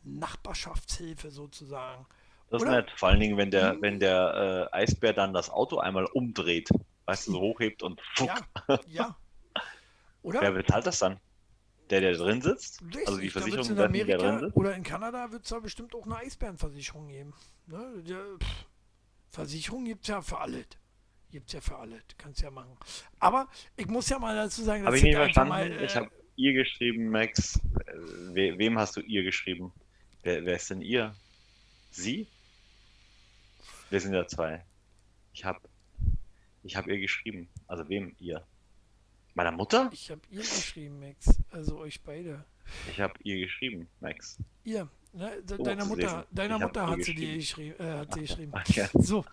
Nachbarschaftshilfe sozusagen. Das ist Oder? nett. Vor allen Dingen, wenn Mhm. der, wenn der äh, Eisbär dann das Auto einmal umdreht, weißt du, so hochhebt und fuck, Ja, ja. Oder? wer bezahlt das dann? Der, der drin sitzt? Richtig, Also die Versicherung, in dessen, der drin Amerika sitzt? oder in Kanada wird es da bestimmt auch eine Eisbärenversicherung geben. Ne? Der, pff, Versicherung gibt es ja für alles. Gibt es ja für alles. Kannst ja machen. Aber ich muss ja mal dazu sagen, dass ich nicht verstanden. mal, äh, ich habe ihr geschrieben, Max. Äh, We wem hast du ihr geschrieben? Wer, wer ist denn ihr? Sie? Wir sind ja zwei. Ich habe ich hab ihr geschrieben. Also wem ihr? Meiner Mutter? ich habe ihr geschrieben, Max. Also euch beide. Ich habe ihr geschrieben, Max. Ihr. Ne? De So deiner Mutter, deiner Mutter hat sie dir geschrieben. Äh, hat sie geschrieben. Okay. So.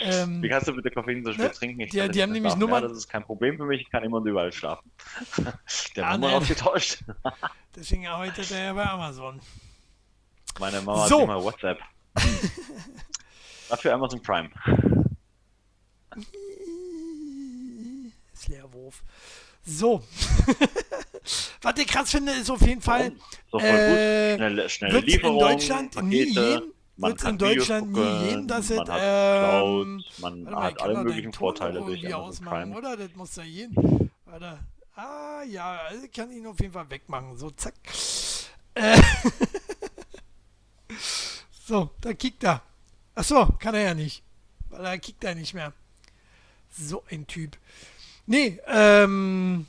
Ähm, Wie kannst du bitte Koffein so spät Ne? trinken? Ich Die- die haben nämlich. Nummern- Ja, das ist kein Problem für mich. Ich kann immer und überall schlafen. (laughs) Der Ah, Nummer nein. ausgetauscht. (laughs) deswegen arbeitet er ja bei Amazon. Meine Mama So. hat immer WhatsApp. (laughs) Dafür Amazon Prime. Ist Leerwurf. So. (laughs) Was ich krass finde, ist auf jeden Fall, So Äh. Schnelle, schnelle wird in Lieferung, Deutschland nie Pakete, wird's kann in Deutschland Videos nie gucken, geben, dass es, man hat ähm, Cloud, man hat alle möglichen Vorteile durch ausmachen, oder? Das muss da gehen. Warte. Ah, ja, also ich kann ihn auf jeden Fall wegmachen. So, zack. Äh. (laughs) so, da kickt er. Ach so, kann er ja nicht. Weil da kickt er nicht mehr. So ein Typ. Nee, ähm.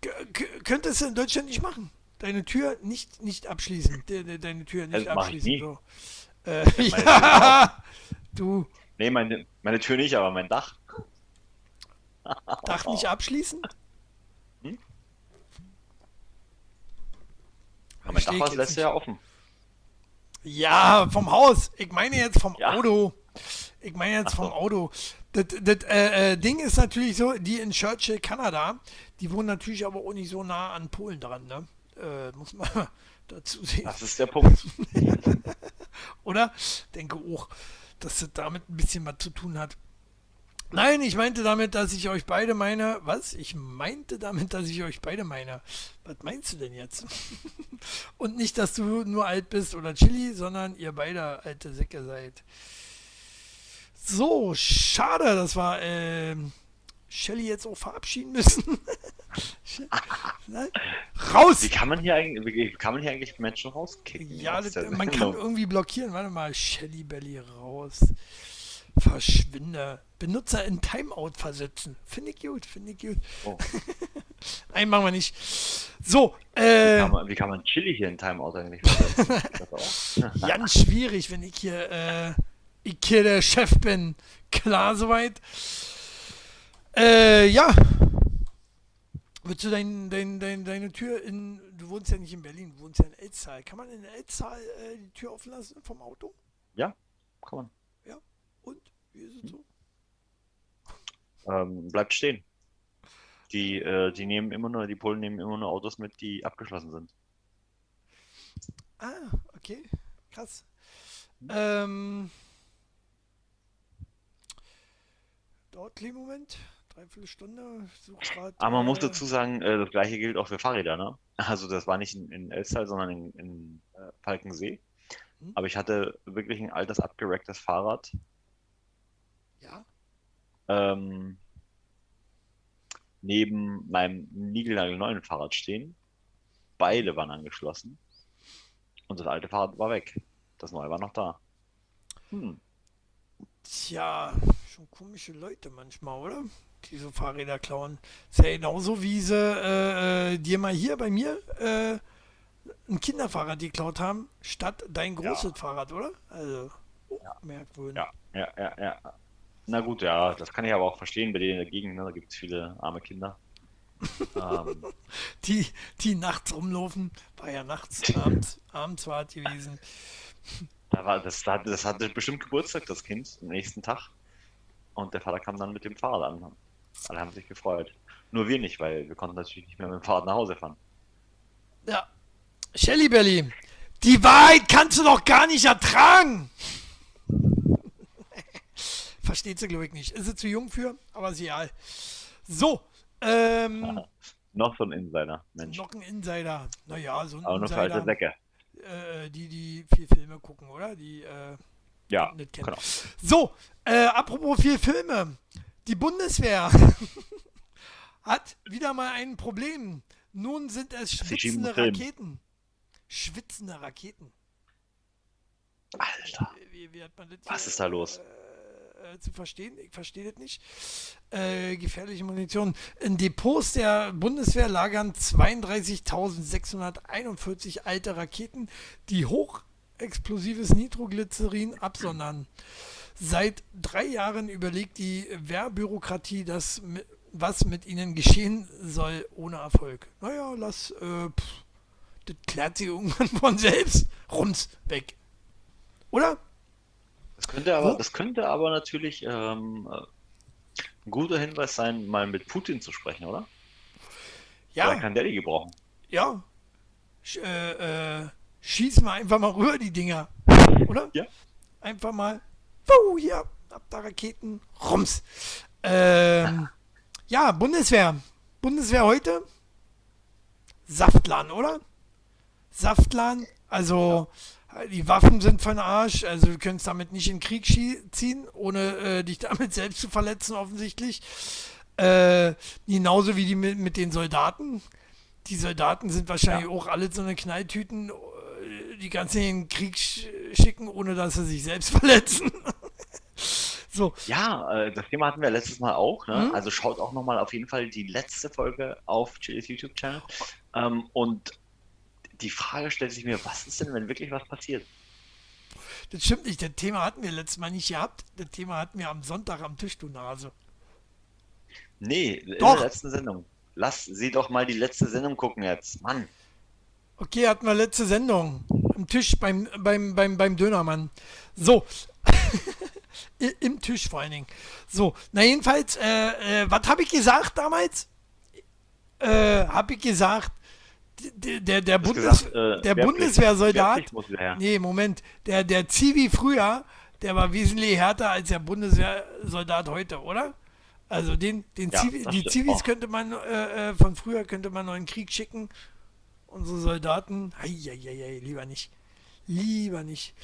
k- k- Könntest du in Deutschland nicht machen. Deine Tür nicht, nicht abschließen. De, de, deine Tür nicht Das ich abschließen. So. Äh, (laughs) ja, (laughs) du, Nee, meine, meine Tür nicht, aber mein Dach. (laughs) Dach nicht abschließen? Aber mein Versteh Dach ich war letztes. Jahr offen. Ja, vom Haus. Ich meine jetzt vom Ja. Auto. Ich meine jetzt so. vom Auto. Das, das äh, äh, Ding ist natürlich so, die in Churchill, Kanada, die wohnen natürlich aber auch nicht so nah an Polen dran, ne? Äh, muss man (laughs) dazu sehen. Das ist der Punkt. (laughs) Oder? Denke auch, dass das damit ein bisschen was zu tun hat. Nein, ich meinte damit, dass ich euch beide meine. Was? Ich meinte damit, dass ich euch beide meine. Was meinst du denn jetzt? (laughs) Und nicht, dass du nur alt bist oder Chili, sondern ihr beide alte Säcke seid. So, schade, dass wir ähm, Shelly jetzt auch verabschieden müssen. (laughs) Raus! Wie kann man hier eigentlich, wie kann man hier eigentlich Menschen rauskicken? Ja, das, man (laughs) kann irgendwie blockieren. Warte mal, Shelly Belly raus. Verschwinde. Benutzer in Timeout versetzen. Finde ich gut, finde ich gut. Oh. (laughs) Nein, machen wir nicht. So, Wie äh, kann man, wie kann man Chili hier in Timeout eigentlich versetzen? Das ganz schwierig, wenn ich hier, äh, ich hier der Chef bin. Klar soweit. Äh, ja. Würdest du dein, dein, dein, deine Tür in, du wohnst ja nicht in Berlin, du wohnst ja in Elztal. Kann man in Elztal äh, die Tür offen lassen vom Auto? Ja, kann man. Und? Wie ist es so? Ähm, bleibt stehen. Die, äh, die nehmen immer nur, die Polen nehmen immer nur Autos mit, die abgeschlossen sind. Ah, okay. Krass. Ähm, dauert einen Moment. Dreiviertel Stunde. Aber man muss dazu sagen, äh, das gleiche gilt auch für Fahrräder, ne? Also das war nicht in, in Elstal, sondern in, in äh, Falkensee. Hm. Aber ich hatte wirklich ein altes, abgeracktes Fahrrad. Ja. ähm, neben meinem niegelnagelneuen Fahrrad stehen. Beide waren angeschlossen. Und das alte Fahrrad war weg. Das neue war noch da. Hm. Tja, schon komische Leute manchmal, oder? Die so Fahrräder klauen. Ist ja genauso wie sie äh, äh, dir mal hier bei mir äh, ein Kinderfahrrad geklaut haben, statt dein großes Fahrrad, oder? Also, oh, merkwürdig. Ja, ja, ja, ja. Na gut, ja, das kann ich aber auch verstehen bei denen in der Gegend. Ne? Da gibt es viele arme Kinder. ähm, (laughs) Die, die nachts rumlaufen, war ja nachts, abends, abends war es gewesen. da war, das, das, das hatte bestimmt Geburtstag, das Kind, am nächsten Tag. Und der Vater kam dann mit dem Fahrrad an. Alle haben sich gefreut. Nur wir nicht, weil wir konnten natürlich nicht mehr mit dem Fahrrad nach Hause fahren. Ja. Shelly Belly, die Wahrheit kannst du doch gar nicht ertragen. (laughs) Versteht sie, glaube ich, nicht. Ist sie zu jung für, aber ist egal. So, ähm, (laughs) Noch so ein Insider, Mensch. noch ein Insider. Naja, so ein Aber nur für alte Insider, Säcke. äh, die, die viel Filme gucken, oder? Die, äh, Ja, nicht kennen. genau. So, äh, apropos viel Filme. Die Bundeswehr (laughs) hat wieder mal ein Problem. Nun sind es schwitzende. Raketen. Schwitzende Raketen. Alter, Wie, wie was ist da los? äh, zu verstehen? Ich verstehe das nicht. Äh, gefährliche Munition. In Depots der Bundeswehr lagern 32.641 alte Raketen, die hochexplosives Nitroglycerin absondern. Seit drei Jahren überlegt die Wehrbürokratie, das, was mit ihnen geschehen soll, ohne Erfolg. Naja, lass, äh, pff, das klärt sich irgendwann (laughs) von selbst. Rums, weg. Oder? Das könnte aber, das könnte aber natürlich ähm, äh, ein guter Hinweis sein, mal mit Putin zu sprechen, oder? Ja. Oder kann der die gebrauchen? Ja. Sch äh, äh, schießen wir einfach mal rüber die Dinger. Oder? Ja. Einfach mal. Wuh, hier, ab da Raketen. Rums. Ähm, ja, Bundeswehr. Bundeswehr heute. Saftlan, oder? Saftlan. Also, die Waffen sind von Arsch. Also, du könntest damit nicht in den Krieg ziehen, ohne äh, dich damit selbst zu verletzen, offensichtlich. Äh, genauso wie die mit, mit den Soldaten. Die Soldaten sind wahrscheinlich auch alle so eine Knalltüten, die ganze in den Krieg sch schicken, ohne dass sie sich selbst (laughs) verletzen. so, Ja, äh, das Thema hatten wir letztes Mal auch. Ne? Mhm. Also schaut auch nochmal auf jeden Fall die letzte Folge auf Chilis YouTube-Channel. Ähm, und die Frage stellt sich mir, was ist denn, wenn wirklich was passiert? das stimmt nicht. Das Thema hatten wir letztes Mal nicht gehabt. Das Thema hatten wir am Sonntag am Tisch, du Nase. Nee, in Doch. der letzten Sendung. Lass sie doch mal die letzte Sendung gucken jetzt. Mann. Okay, hatten wir letzte Sendung. Am Tisch beim, beim, beim, beim Dönermann. So. (laughs) Im Tisch vor allen Dingen. So, na jedenfalls, äh, äh, was habe ich gesagt damals? Äh, habe ich gesagt, der, der, der, Bundes, gesagt, äh, der Bundeswehrsoldat, nee, Moment, der, der Zivi früher, der war wesentlich härter als der Bundeswehrsoldat heute, oder? Also den, den Ja, Zivi, die Zivis auch. könnte man äh, äh, von früher könnte man noch in den Krieg schicken. Unsere Soldaten, ei, lieber nicht. Lieber nicht.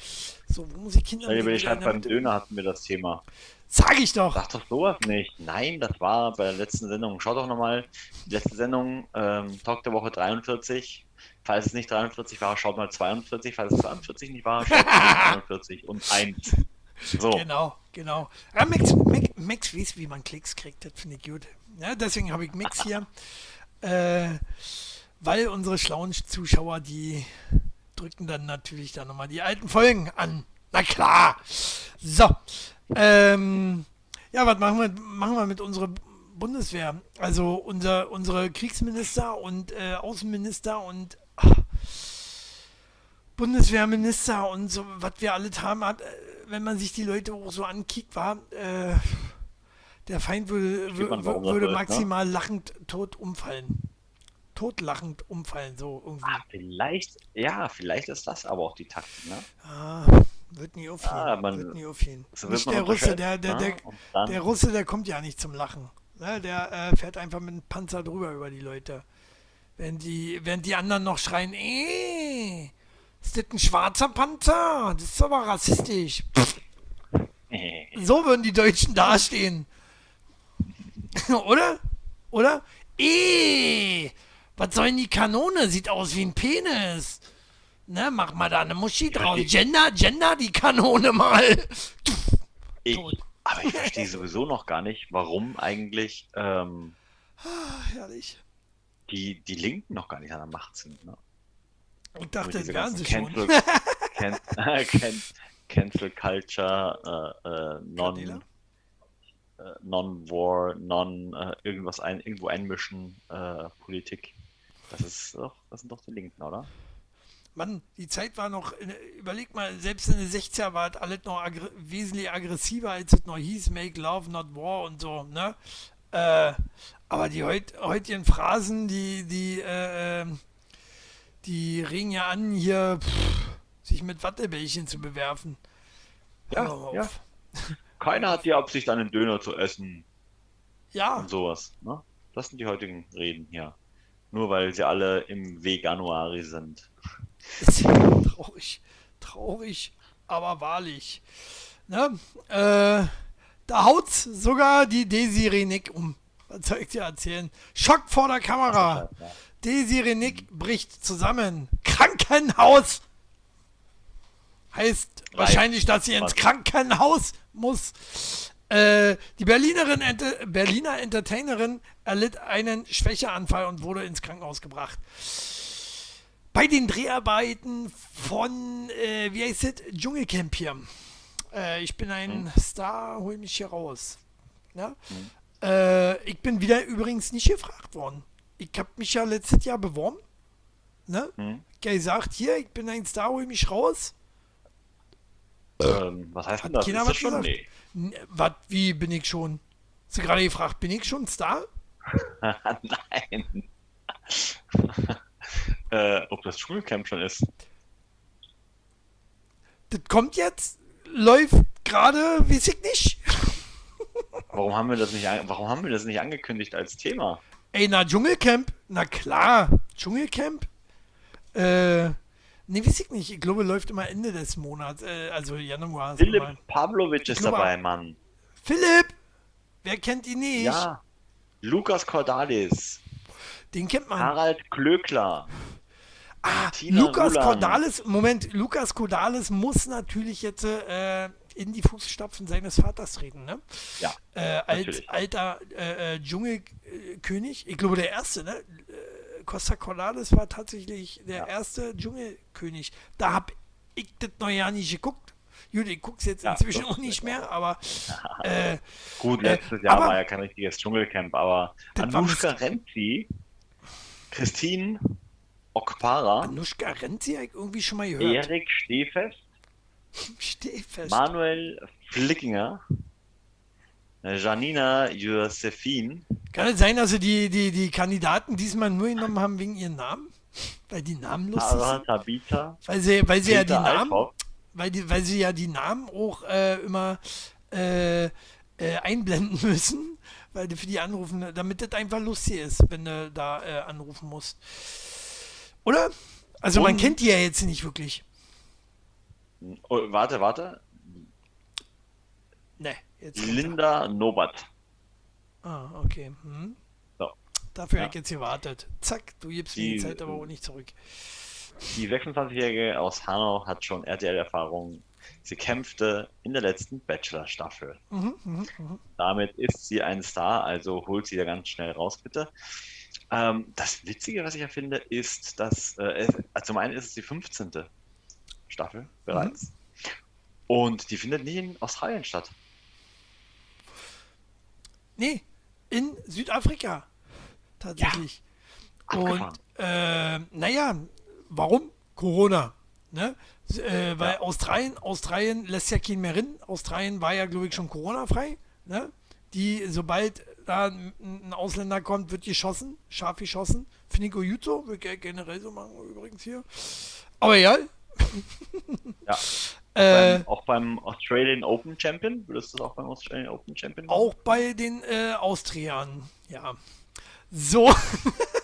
So, wo muss ich Kinder Stell dir der beim Döner hatten wir das Thema. Sag ich doch. Sag doch sowas nicht. Nein, das war bei der letzten Sendung. Schaut doch nochmal. Die letzte Sendung, ähm, Talk der Woche 43. Falls es nicht 43 war, schaut mal 42. Falls es 42 nicht war, schaut mal (laughs) 43 und 1. So. Genau, genau. Ja, Max, Max, Max weiß, wie man Klicks kriegt, das finde ich gut. Ja, deswegen habe ich Max hier. Äh, weil unsere schlauen Zuschauer, die drücken dann natürlich dann nochmal die alten Folgen an. Na klar. So. Ähm, ja, was machen wir, machen wir mit unserer Bundeswehr? Also unser, unsere Kriegsminister und äh, Außenminister und ach, Bundeswehrminister und so, was wir alles haben, hat, äh, wenn man sich die Leute auch so ankickt, war, äh, der Feind würde, würde ne? maximal lachend tot umfallen. Totlachend umfallen, so irgendwie. Ah, vielleicht, ja, vielleicht ist das aber auch die Taktik, ne? Ah, wird nie aufgehen. Ah, man- wird nie. Das wird Nicht der Russe, der, der, ne? der, dann, der Russe, der kommt ja nicht zum Lachen. Ne, der äh, fährt einfach mit einem Panzer drüber über die Leute. Während die, während die anderen noch schreien, ey, ist das ein schwarzer Panzer? Das ist aber rassistisch. (laughs) So würden die Deutschen dastehen. (laughs) Oder? Oder? Eh, was soll denn die Kanone? Sieht aus wie ein Penis. Ne, mach mal da eine Muschi draus. die- Gender, Gender die Kanone mal. ich, tot. aber ich verstehe sowieso noch gar nicht, warum eigentlich ähm, Herrlich. die, die Linken noch gar nicht an der Macht sind. Ne? Ich dachte, das wären ganzen sie schon. Cancel, can, (laughs) can, Cancel Culture, äh, äh, non, äh, Non-War, Non, äh, irgendwas ein, irgendwo einmischen, äh, Politik. Das ist doch, das sind doch die Linken, oder? Mann, die Zeit war noch, in, überleg mal, selbst in den 60er war das alles noch aggr wesentlich aggressiver, als es noch hieß, Make Love, Not War und so, ne? Äh, aber die heut, heutigen Phrasen, die, die, äh, ähm, die regen ja an, hier pff, sich mit Wattebällchen zu bewerfen. Ja, ja. (laughs) Keiner hat die Absicht, einen Döner zu essen Ja, und sowas. Ne? Das sind die heutigen Reden hier. Nur weil sie alle im Veganuari sind. Ist (laughs) ja traurig, traurig, aber wahrlich. Ne? Äh, da haut sogar die Desiree Nick um. Was soll ich dir erzählen? Schock vor der Kamera. Desiree Nick bricht zusammen. Krankenhaus. Heißt wahrscheinlich, dass sie ins? Krankenhaus muss. Äh, die Berlinerin, Ente Berliner Entertainerin erlitt einen Schwächeanfall und wurde ins Krankenhaus gebracht. Bei den Dreharbeiten von, äh, wie heißt es, Dschungelcamp hier. Äh, ich bin ein Star, hol mich hier raus. Ja? Äh, ich bin wieder übrigens nicht gefragt worden. Ich habe mich ja letztes Jahr beworben. Ne? Hm? Gesagt, hier, ich bin ein Star, hol mich raus. Ähm, was heißt denn das? keiner Ist was das schon? Nee. Was, wie bin ich schon? Hast du gerade gefragt, bin ich schon Star? (laughs) Nein. (laughs) äh, ob das Schulcamp schon ist. Das kommt jetzt, läuft gerade, weiß ich nicht. (laughs) Warum haben wir das nicht, warum haben wir das nicht angekündigt als Thema? Ey, na, Dschungelcamp? Na klar, Dschungelcamp? Äh, nee, weiß ich nicht. Ich glaube, läuft immer Ende des Monats, äh, also Januar. Philipp Pavlovic ist glaube, dabei, Mann. Philipp! Wer kennt ihn nicht? Ja. Lukas Cordalis, Den kennt man. Harald Klöckler, Ah, Tina Lukas Ruland. Cordalis, Moment, Lukas Cordalis muss natürlich jetzt äh, in die Fußstapfen seines Vaters treten, ne? Ja, Äh, als alter äh, äh, Dschungelkönig, ich glaube der erste, ne? Äh, Costa Cordalis war tatsächlich der Ja. erste Dschungelkönig. Da hab ich das noch ja nicht geguckt. Gut, ich guck's jetzt Ja, inzwischen auch nicht mehr, aber (laughs) äh, Gut, Äh, letztes Jahr aber- war ja kein richtiges Dschungelcamp, aber Anushka Renzi, Christine Okpara, Anushka Renzi habe ich irgendwie schon mal gehört. Erik Stehfest, (laughs) Steh fest. Manuel Flickinger, Janina Josephine, Kann es sein, dass sie die, die, die Kandidaten diesmal nur genommen haben wegen ihren Namen? Weil die Namen lustig Sarah sind? Tabita, Weil sie, weil sie ja die Namen, Althoff. Weil, die, weil sie ja die Namen auch äh, immer äh, äh, einblenden (laughs) müssen, weil die für die anrufen, damit das einfach lustig ist, wenn du da äh, anrufen musst. Oder? Also man Und- kennt die ja jetzt nicht wirklich. Oh, warte, warte. Ne, jetzt Linda Nobat. Ah, okay. Hm. Dafür Ja. habe ich jetzt gewartet. Zack, du gibst mir die Die- Zeit aber auch nicht zurück. Die 26-Jährige aus Hanau hat schon RTL-Erfahrung. Sie kämpfte in der letzten Bachelor-Staffel. Mhm, mhm, mhm. Damit ist sie ein Star, also holt sie da ganz schnell raus, bitte. Ähm, das Witzige, was ich ja finde, ist, dass äh, also zum einen ist es die 15. Staffel bereits. Und die findet nicht in Australien statt. Nee, in Südafrika. Tatsächlich. Abgefahren. Und äh, naja, warum? Corona. Ne? S- Äh, weil Ja. Australien, Australien lässt ja keinen mehr rein. Australien war ja, glaube ich, schon Corona-frei. Ne? Die, sobald da ein Ausländer kommt, wird geschossen, scharf geschossen. Finde ich gut so, würde ich generell so machen übrigens hier. Aber ja. Ja. (laughs) Äh, beim, auch beim Australian Open Champion, würdest du das auch beim Australian Open Champion machen? Auch bei den äh, Austrianern, ja. So. (laughs)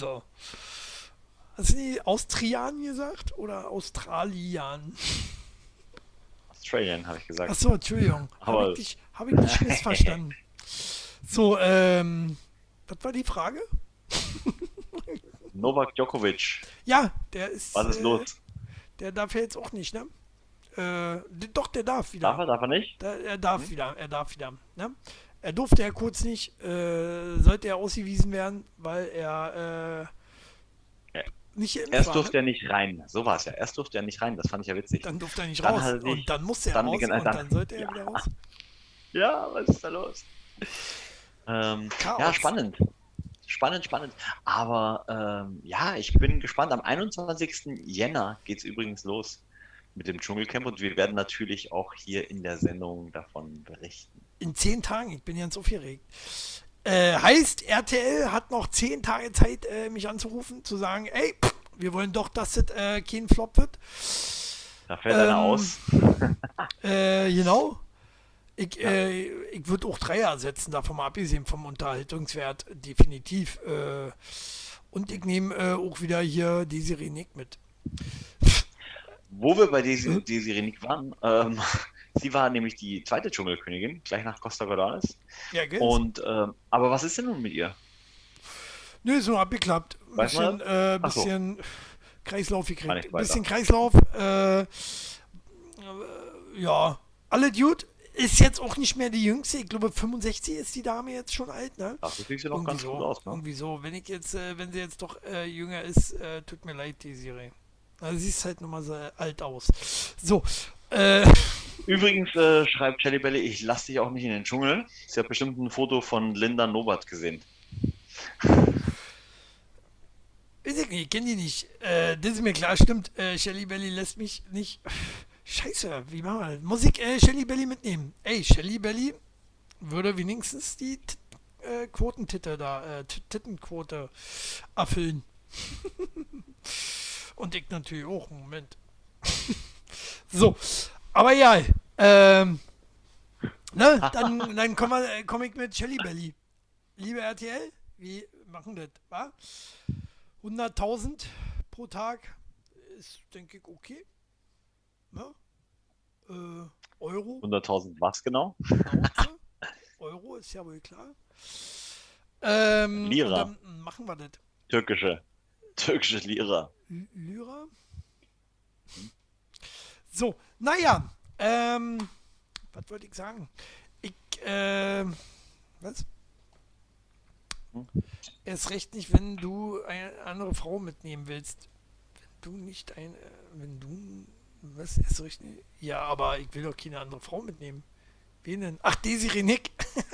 so. Hast du die Austrian gesagt oder Australian? Australian, habe ich gesagt. Achso, Entschuldigung. Habe ich, dich- hab ich dich missverstanden. (laughs) So, ähm, was war die Frage? Novak Djokovic, Ja, der ist. was ist äh, los? Der darf ja jetzt auch nicht, ne? Äh, doch, der darf wieder. Darf er, darf er nicht? Da, er darf wieder, er darf wieder. Ne? Er durfte ja kurz nicht, äh, sollte er ausgewiesen werden, weil er äh, nicht Erst durfte er nicht rein. So war es ja. Erst durfte er nicht rein. Das fand ich ja witzig. Dann durfte er nicht Dann raus. sich- und dann musste er dann- raus und dann- dann sollte er ja. wieder raus. Ja, was ist da los? Ähm, ja, spannend. Spannend, spannend. Aber ähm, ja, ich bin gespannt. Am 21. Jänner geht es übrigens los mit dem Dschungelcamp und wir werden natürlich auch hier in der Sendung davon berichten. In zehn Tagen, ich bin ganz aufgeregt. Äh, heißt, RTL hat noch zehn Tage Zeit, äh, mich anzurufen, zu sagen, ey, pff, wir wollen doch, dass das äh, kein Flop wird. Da fällt einer Ähm, aus. (laughs) Äh, genau. Ich, äh, ich würde auch Dreier setzen, davon mal abgesehen vom Unterhaltungswert, definitiv. Äh, und ich nehme äh, auch wieder hier Desiree Nick mit. Wo wir bei Desi Hm? Desiree Nick waren, ähm, sie war nämlich die zweite Dschungelkönigin, gleich nach Costa Cordalis. Ja, gell? Und, ähm, aber was ist denn nun mit ihr? Nö, so abgeklappt. Ein bisschen, äh, Ach so. bisschen Kreislauf gekriegt. Ein bisschen Kreislauf. Äh, äh, ja, alle Dude. Ist jetzt auch nicht mehr die jüngste. Ich glaube, 65 ist die Dame jetzt schon alt, ne? Dafür sieht sie noch Irgendwie ganz so, gut aus. Ne? irgendwie so. Wenn ich jetzt, äh, wenn sie jetzt doch äh, jünger ist, äh, tut mir leid, Desiree. Also sie ist halt nochmal so alt aus. So, äh, Übrigens äh, schreibt Shelly Belly, ich lasse dich auch nicht in den Dschungel. Sie hat bestimmt ein Foto von Linda Nobat gesehen. ich nicht, ich kenne die nicht. Äh, das ist mir klar, stimmt. Äh, Shelly Belly lässt mich nicht. Scheiße, wie machen wir das? Muss ich äh, Shelly Belly mitnehmen? Ey, Shelly Belly würde wenigstens die T äh, Quotentitte da, äh, Tittenquote erfüllen. (laughs) Und ich natürlich auch, Moment. (laughs) so, aber ja, ähm, ne, (laughs) dann, dann komme äh, komm ich mit Shelly Belly. Liebe RTL, wir machen das, wa? 100.000 pro Tag ist, denke ich, okay. Ne? Äh, Euro, 100.000 was genau? Euro ist ja wohl klar. Ähm, Lira. Dann machen wir das. Türkische. Türkische Lira. L- Lyra? So, naja, ähm, was wollte ich sagen? Ich, ähm, was? Erst recht nicht, wenn du eine andere Frau mitnehmen willst. Wenn du nicht ein, äh, wenn du, was, erst recht nicht? Ja, aber ich will doch keine andere Frau mitnehmen. Wen denn? Ach, Desiree Nick. (laughs)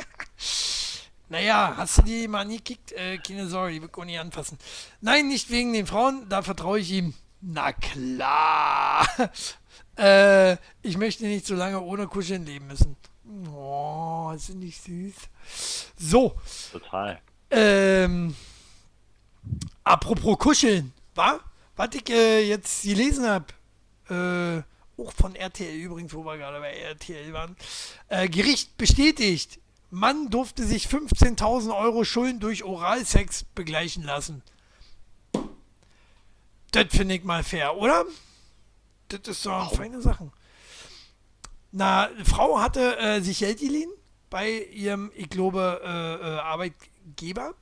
Naja, hast du die mal nie gekickt? Äh, keine Sorge, die will ich auch nicht anfassen. Nein, nicht wegen den Frauen, da vertraue ich ihm. Na klar. Äh, ich möchte nicht so lange ohne Kuscheln leben müssen. Oh, sind nicht süß. So. Total. Ähm, apropos Kuscheln, wa? Was ich äh, jetzt gelesen habe, äh, auch von RTL übrigens, wo wir gerade bei RTL waren, äh, Gericht bestätigt, Mann durfte sich 15.000 Euro Schulden durch Oralsex begleichen lassen. Das finde ich mal fair, oder? Das ist doch eine feine Sache. Na, eine Frau hatte äh, sich Geld geliehen bei ihrem, ich glaube, äh, äh, Arbeitgeber.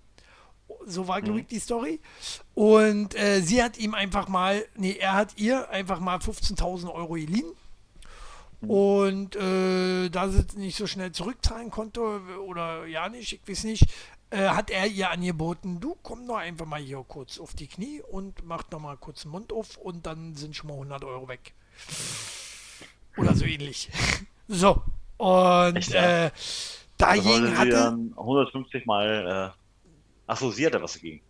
So war, glaube ich, die Story. Und äh, sie hat ihm einfach mal, nee, er hat ihr einfach mal 15.000 Euro geliehen. Und äh, da sie nicht so schnell zurückzahlen konnte oder ja nicht, ich weiß nicht, äh, hat er ihr angeboten, du komm doch einfach mal hier kurz auf die Knie und mach noch mal kurz den Mund auf und dann sind schon mal 100 Euro weg. Oder so ähnlich. (laughs) so. Und Echt, ja? äh, dagegen sie hatte, dann 150 Mal. Äh, sie hatte was dagegen.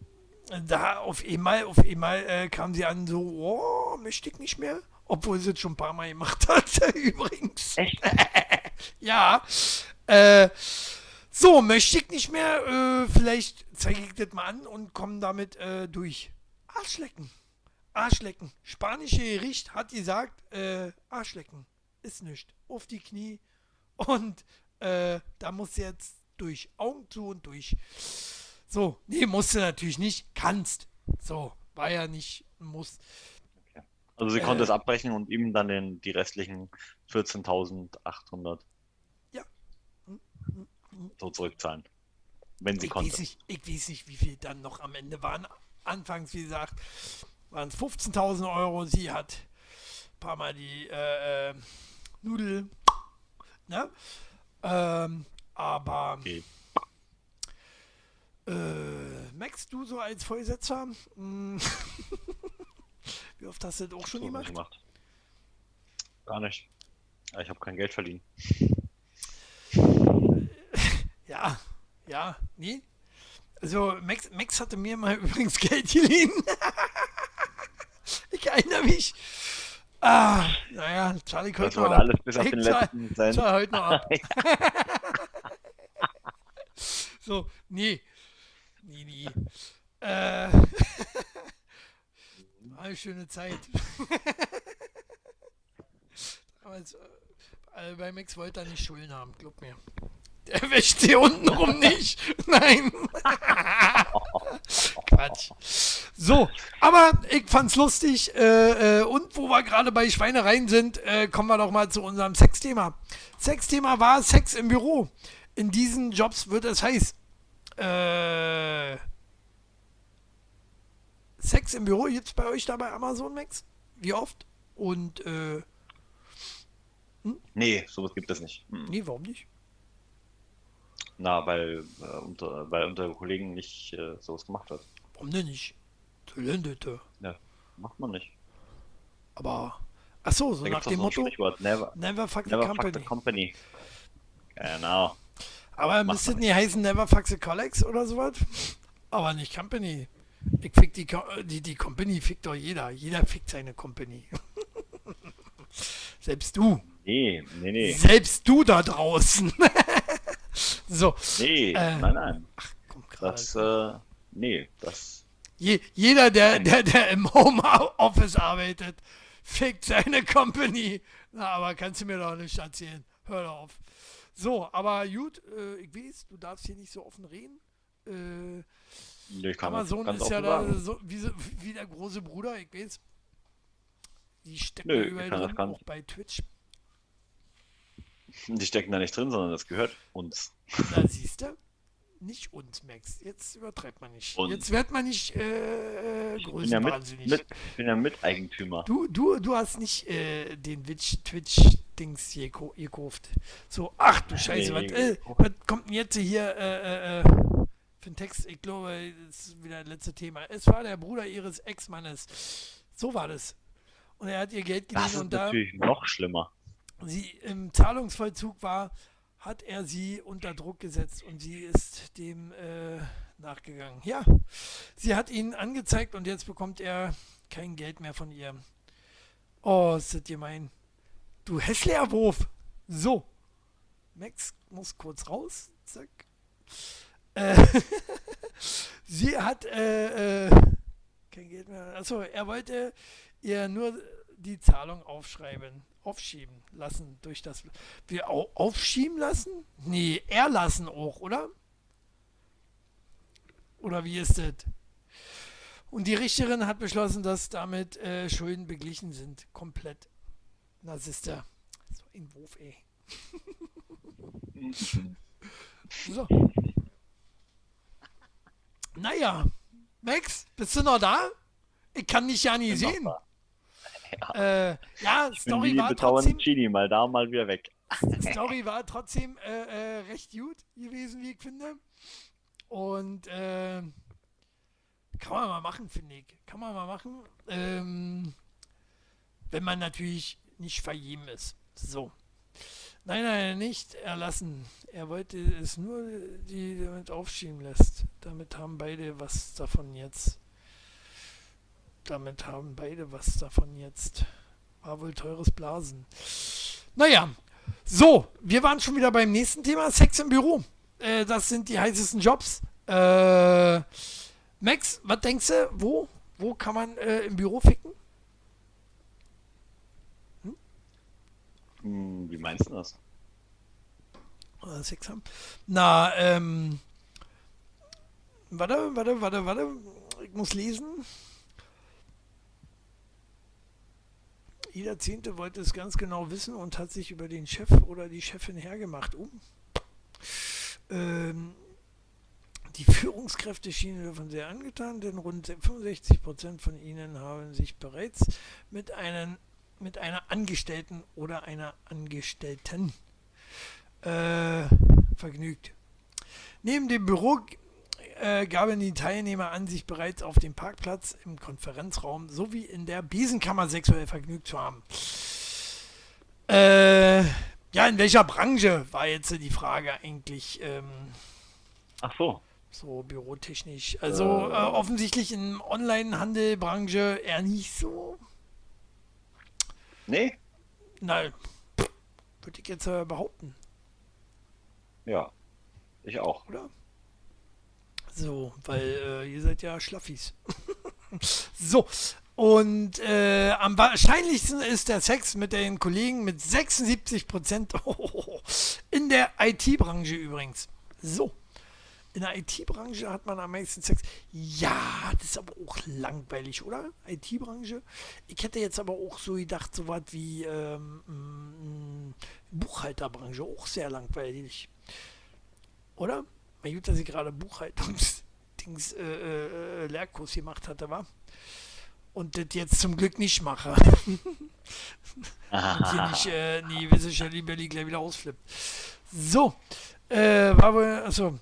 da auf einmal, auf einmal äh, kam sie an so, oh, möchte ich nicht mehr. Obwohl sie es schon ein paar Mal gemacht (laughs) hat, übrigens. Echt? (laughs) Ja. Äh, so, möchte ich nicht mehr. Äh, vielleicht zeige ich das mal an und komme damit äh, durch. Arschlecken. Arschlecken. Spanische Gericht hat gesagt, äh, Arschlecken. Ist nicht. Auf die Knie. Und äh, da muss jetzt durch. Augen zu und durch. So, nee, musst du natürlich nicht. Kannst. So, war ja nicht Muss. Also sie konnte Äh. es abbrechen und ihm dann den, die restlichen 14.800 Ja. Hm, hm, hm. So zurückzahlen. Wenn sie ich konnte. Weiß nicht, ich weiß nicht, wie viel dann noch am Ende waren. Anfangs, wie gesagt, waren es 15.000 Euro. Sie hat ein paar Mal die äh, äh, Nudel. Ne? Ähm, aber Okay. äh, Max, du so als Vorgesetzter, mh, (laughs) wie oft hast du das auch schon gemacht? gemacht. Gar nicht. Ich habe kein Geld verdient. Ja, ja, nie. Also Max, Max hatte mir mal (laughs) übrigens Geld geliehen. ich erinnere mich. Ah, naja, Charlie wurde noch. alles bis auf den letzten zahl heute noch ab. (laughs) So, nee. Nie, nie. Äh, (laughs) war eine schöne Zeit. Damals, äh, bei Max wollte er nicht Schulden haben, glaub mir. Der wäscht sie untenrum nicht. (laughs) Nein. (laughs) Quatsch. So, aber ich fand's lustig. Äh, äh, und wo wir gerade bei Schweinereien sind, äh, kommen wir doch mal zu unserem Sexthema. Sexthema war Sex im Büro. In diesen Jobs wird es heiß. Äh, Sex im Büro gibt's bei euch da bei Amazon, Max? Wie oft? Und, äh, Nee, sowas gibt es nicht. Hm. nee, warum nicht? Na, weil, äh, unter, weil unter Kollegen nicht äh, sowas gemacht wird. Warum denn nicht? Talentete. Ja, macht man nicht. Aber, ach so, so Da nach dem Motto, never, never fuck the never fuck company. the company. Genau. Aber Macht müsste nie heißen Never fuck the colleagues oder sowas? Aber nicht Company. Ich fick die, die, die Company fickt doch jeder. Jeder fickt seine Company. (laughs) Selbst du. Nee, nee, nee. Selbst du da draußen. (laughs) so, Nee, Äh, nein, nein. komm gerade. Das, äh, nee, das, Je, jeder, der, der, der im Homeoffice arbeitet, fickt seine Company. Na, aber kannst du mir doch nicht erzählen. Hör doch auf. So, aber gut, äh, ich weiß, du darfst hier nicht so offen reden. Äh, nee, Amazon ist ja da so, wie, so, wie der große Bruder, ich weiß. Die stecken Nö, überall drin, auch bei Twitch. Die stecken da nicht drin, sondern das gehört uns. Da siehst du, nicht uns, Max. Jetzt übertreibt man nicht. Uns. Jetzt wird man nicht äh, Ich bin ja, mit, mit, ich bin ja Miteigentümer. Du, du, du hast nicht äh, den Twitch- Twitch-Dings hier gekauft. So, ach du Scheiße, Nee, was, äh, was kommt denn jetzt hier äh, äh, äh, für ein Text? Ich glaube, das ist wieder das letzte Thema. Es war der Bruder ihres Ex-Mannes. So war das. Und er hat ihr Geld Das geliehen ist und da natürlich noch schlimmer. Sie im Zahlungsvollzug war, hat er sie unter Druck gesetzt und sie ist dem äh, nachgegangen. Ja, sie hat ihn angezeigt und jetzt bekommt er kein Geld mehr von ihr. Oh, ist das gemein. Du hässlicher. So. Max muss kurz raus. Zack. Äh, (laughs) sie hat äh, äh, kein Geld mehr. Achso, er wollte ihr nur die Zahlung aufschreiben, aufschieben lassen durch das. Wir aufschieben lassen? Nee, erlassen auch, oder? Oder wie ist das? Und die Richterin hat beschlossen, dass damit äh, Schulden beglichen sind. Komplett. Na, Sister. So ein Wurf, ey. (laughs) so. Naja. Max, bist du noch da? Ich kann dich ja nie sehen. Ja, äh, ja Story war trotzdem... Genie, mal da, mal wieder weg. (laughs) Story war trotzdem äh, äh, recht gut gewesen, wie ich finde. Und äh, kann man mal machen, finde ich. Kann man mal machen. Ähm, wenn man natürlich nicht verjeben ist. So. Nein, nein, nicht erlassen. Er wollte es nur, die damit aufschieben lässt. Damit haben beide was davon jetzt. Damit haben beide was davon jetzt. War wohl teures Blasen. Naja, so, wir waren schon wieder beim nächsten Thema, Sex im Büro. Äh, das sind die heißesten Jobs. Äh, Max, was denkst du, wo, wo kann man äh, im Büro ficken? Hm? hm wie meinst du das? Sex haben? Na, ähm, warte, warte, warte, warte, ich muss lesen. Jeder Zehnte wollte es ganz genau wissen und hat sich über den Chef oder die Chefin hergemacht. Um. Ähm, die Führungskräfte schienen davon sehr angetan, denn rund 65 Prozent von ihnen haben sich bereits mit, einen, mit einer Angestellten oder einer Angestellten äh, vergnügt. Neben dem Büro äh, gaben die Teilnehmer an, sich bereits auf dem Parkplatz, im Konferenzraum sowie in der Besenkammer sexuell vergnügt zu haben. Äh, ja, in welcher Branche war jetzt die Frage eigentlich? Ähm, Ach so. So bürotechnisch. Also äh, äh, offensichtlich in Online-Handelbranche eher nicht so. Nee? Nein. Würde ich jetzt äh, behaupten. Ja. Ich auch. Oder? So, weil äh, ihr seid ja Schlaffis. (laughs) so, und äh, am wahrscheinlichsten ist der Sex mit den Kollegen mit 76 Prozent (laughs) in der IT-Branche übrigens. So. In der IT-Branche hat man am meisten Sex. Ja, das ist aber auch langweilig, oder? IT-Branche. Ich hätte jetzt aber auch so gedacht, so was wie ähm, mm, Buchhalterbranche, auch sehr langweilig. Oder? Mal gut, dass ich gerade Buchhaltungsdings äh, äh, Lehrkurs gemacht hatte, war. Und das jetzt zum Glück nicht mache. (laughs) Und hier nicht äh, die Wissenschaft Berlin gleich wieder ausflippt. So, äh, war wohl, also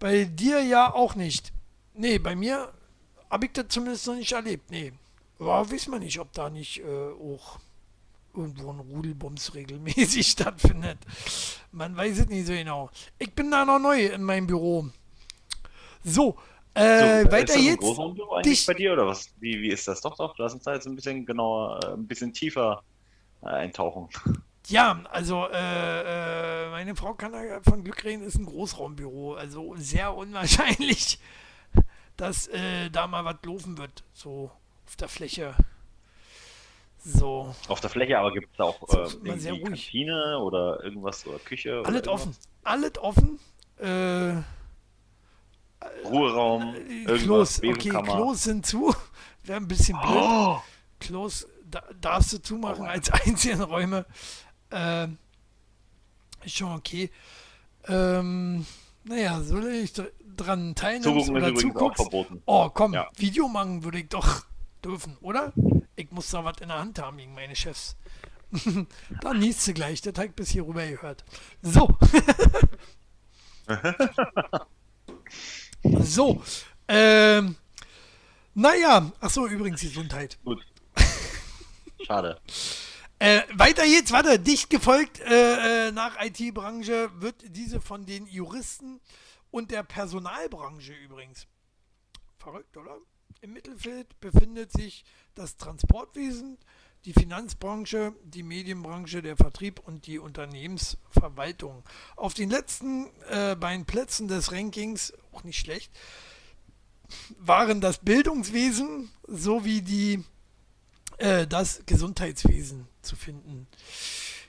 bei dir ja auch nicht. Nee, bei mir habe ich das zumindest noch nicht erlebt. Nee. Aber wissen wir nicht, ob da nicht äh, auch irgendwo ein Rudelbums regelmäßig (laughs) stattfindet. Man weiß es nicht so genau. Ich bin da noch neu in meinem Büro. So, äh, so, weiter jetzt. Dich bei dir oder was? Wie, wie ist das? Doch, doch, lass uns da jetzt ein bisschen genauer, äh, ein bisschen tiefer äh, eintauchen. Ja, also äh, äh, meine Frau kann da von Glück reden, ist ein Großraumbüro. Also sehr unwahrscheinlich, (laughs) dass äh, da mal was laufen wird, so auf der Fläche. So. Auf der Fläche, aber gibt es auch äh, irgendwie Kantine oder irgendwas oder Küche? Alles oder offen. Alles offen. Äh, Ruheraum, äh, Klos, okay, Klos sind zu. (laughs) Wäre ein bisschen blöd. Oh. Klos da, darfst du zumachen oh, als (laughs) einzelne Räume. Ähm, ist schon okay. Ähm, naja, soll ich dran teilnehmen oder zuguckst? Oh, komm, ja. Video machen würde ich doch dürfen, oder? Ich muss da was in der Hand haben gegen meine Chefs. (laughs) Dann niest du gleich, der Teig bis hier rüber gehört. So. (laughs) so. Ähm, naja, ach so, übrigens Gesundheit. Gut. (laughs) Schade. Äh, weiter geht's, warte, dicht gefolgt äh, äh nach IT-Branche wird diese von den Juristen und der Personalbranche übrigens. Verrückt, oder? Im Mittelfeld befindet sich das Transportwesen, die Finanzbranche, die Medienbranche, der Vertrieb und die Unternehmensverwaltung. Auf den letzten äh, beiden Plätzen des Rankings, auch nicht schlecht, waren das Bildungswesen sowie die, äh, das Gesundheitswesen zu finden.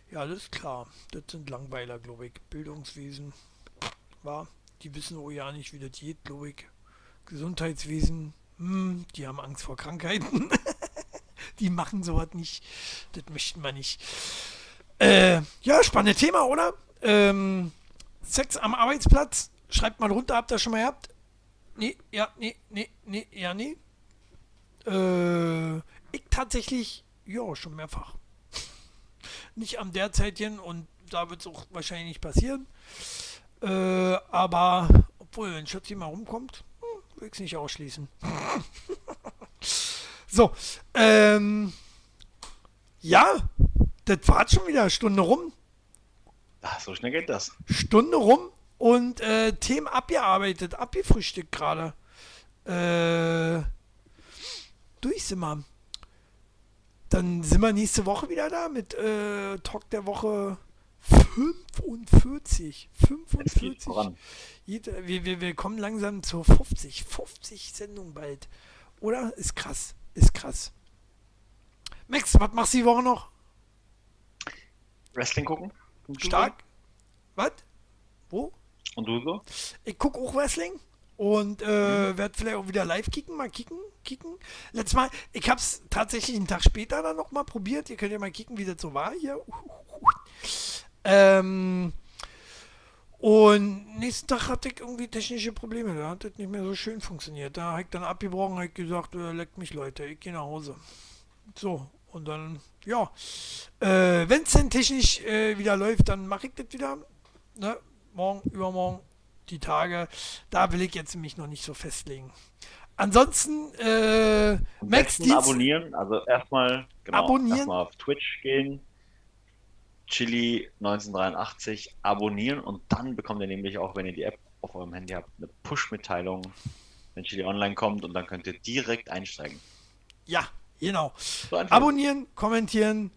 Ja, das ist klar. Das sind Langweiler, glaube ich. Bildungswesen war. Die wissen auch ja nicht, wie das geht, glaube ich. Gesundheitswesen, hm, die haben Angst vor Krankheiten. (laughs) die machen sowas nicht. Das möchten wir nicht. Äh, ja, spannendes Thema, oder? Ähm, Sex am Arbeitsplatz. Schreibt mal runter, habt ihr schon mal gehabt? Nee, ja, nee, nee, nee, ja, nee. Äh, ich tatsächlich, ja, schon mehrfach. (laughs) nicht am derzeitigen und da wird es auch wahrscheinlich nicht passieren. Äh, aber, obwohl, wenn Schötzi mal rumkommt, will es nicht ausschließen. (laughs) So, ähm, ja, das war schon wieder eine Stunde rum. Ach, so schnell geht das. Stunde rum und äh, Themen abgearbeitet, abgefrühstückt gerade. Äh, durch sind wir. Dann sind wir nächste Woche wieder da mit äh, Talk der Woche 45. 45. Jede, wir, wir, wir kommen langsam zur 50. 50 Sendungen bald. Oder? Ist krass. Ist krass. Max, was machst du die Woche noch? Wrestling gucken. Stark. Was? Wo? Und du so? Ich gucke auch Wrestling und äh, mhm. werde vielleicht auch wieder live kicken, mal kicken, kicken. Letztes Mal, ich habe es tatsächlich einen Tag später dann nochmal probiert. Ihr könnt ja mal kicken, wie das so war hier. Ähm, und nächsten Tag hatte ich irgendwie technische Probleme. Da hat das nicht mehr so schön funktioniert. Da habe ich dann abgebrochen, habe gesagt, äh, leckt mich Leute, ich gehe nach Hause. So, und dann, ja, äh, wenn es dann technisch äh, wieder läuft, dann mache ich das wieder. Ne? Morgen, übermorgen, die Tage. Da will ich jetzt mich noch nicht so festlegen. Ansonsten, äh, Max Dienst abonnieren, also erstmal genau, abonnieren. Erstmal auf Twitch gehen, Chili 1983 abonnieren und dann bekommt ihr nämlich auch, wenn ihr die App auf eurem Handy habt, eine Push-Mitteilung, wenn Chili online kommt und dann könnt ihr direkt einsteigen. Ja, genau. So abonnieren, kommentieren,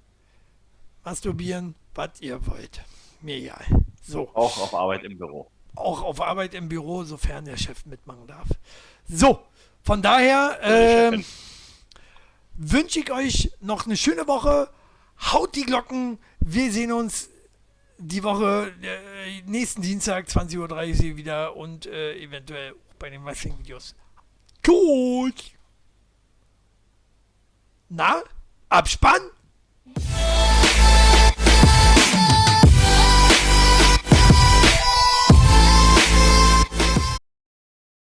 masturbieren, was ihr wollt. Mir egal. So. Auch auf Arbeit im Büro. Auch auf Arbeit im Büro, sofern der Chef mitmachen darf. So, von daher äh, wünsche ich euch noch eine schöne Woche Haut die Glocken. Wir sehen uns die Woche, äh, nächsten Dienstag, 20.30 Uhr wieder und äh, eventuell bei den Wrestling-Videos. Tschüss! Na? Abspann?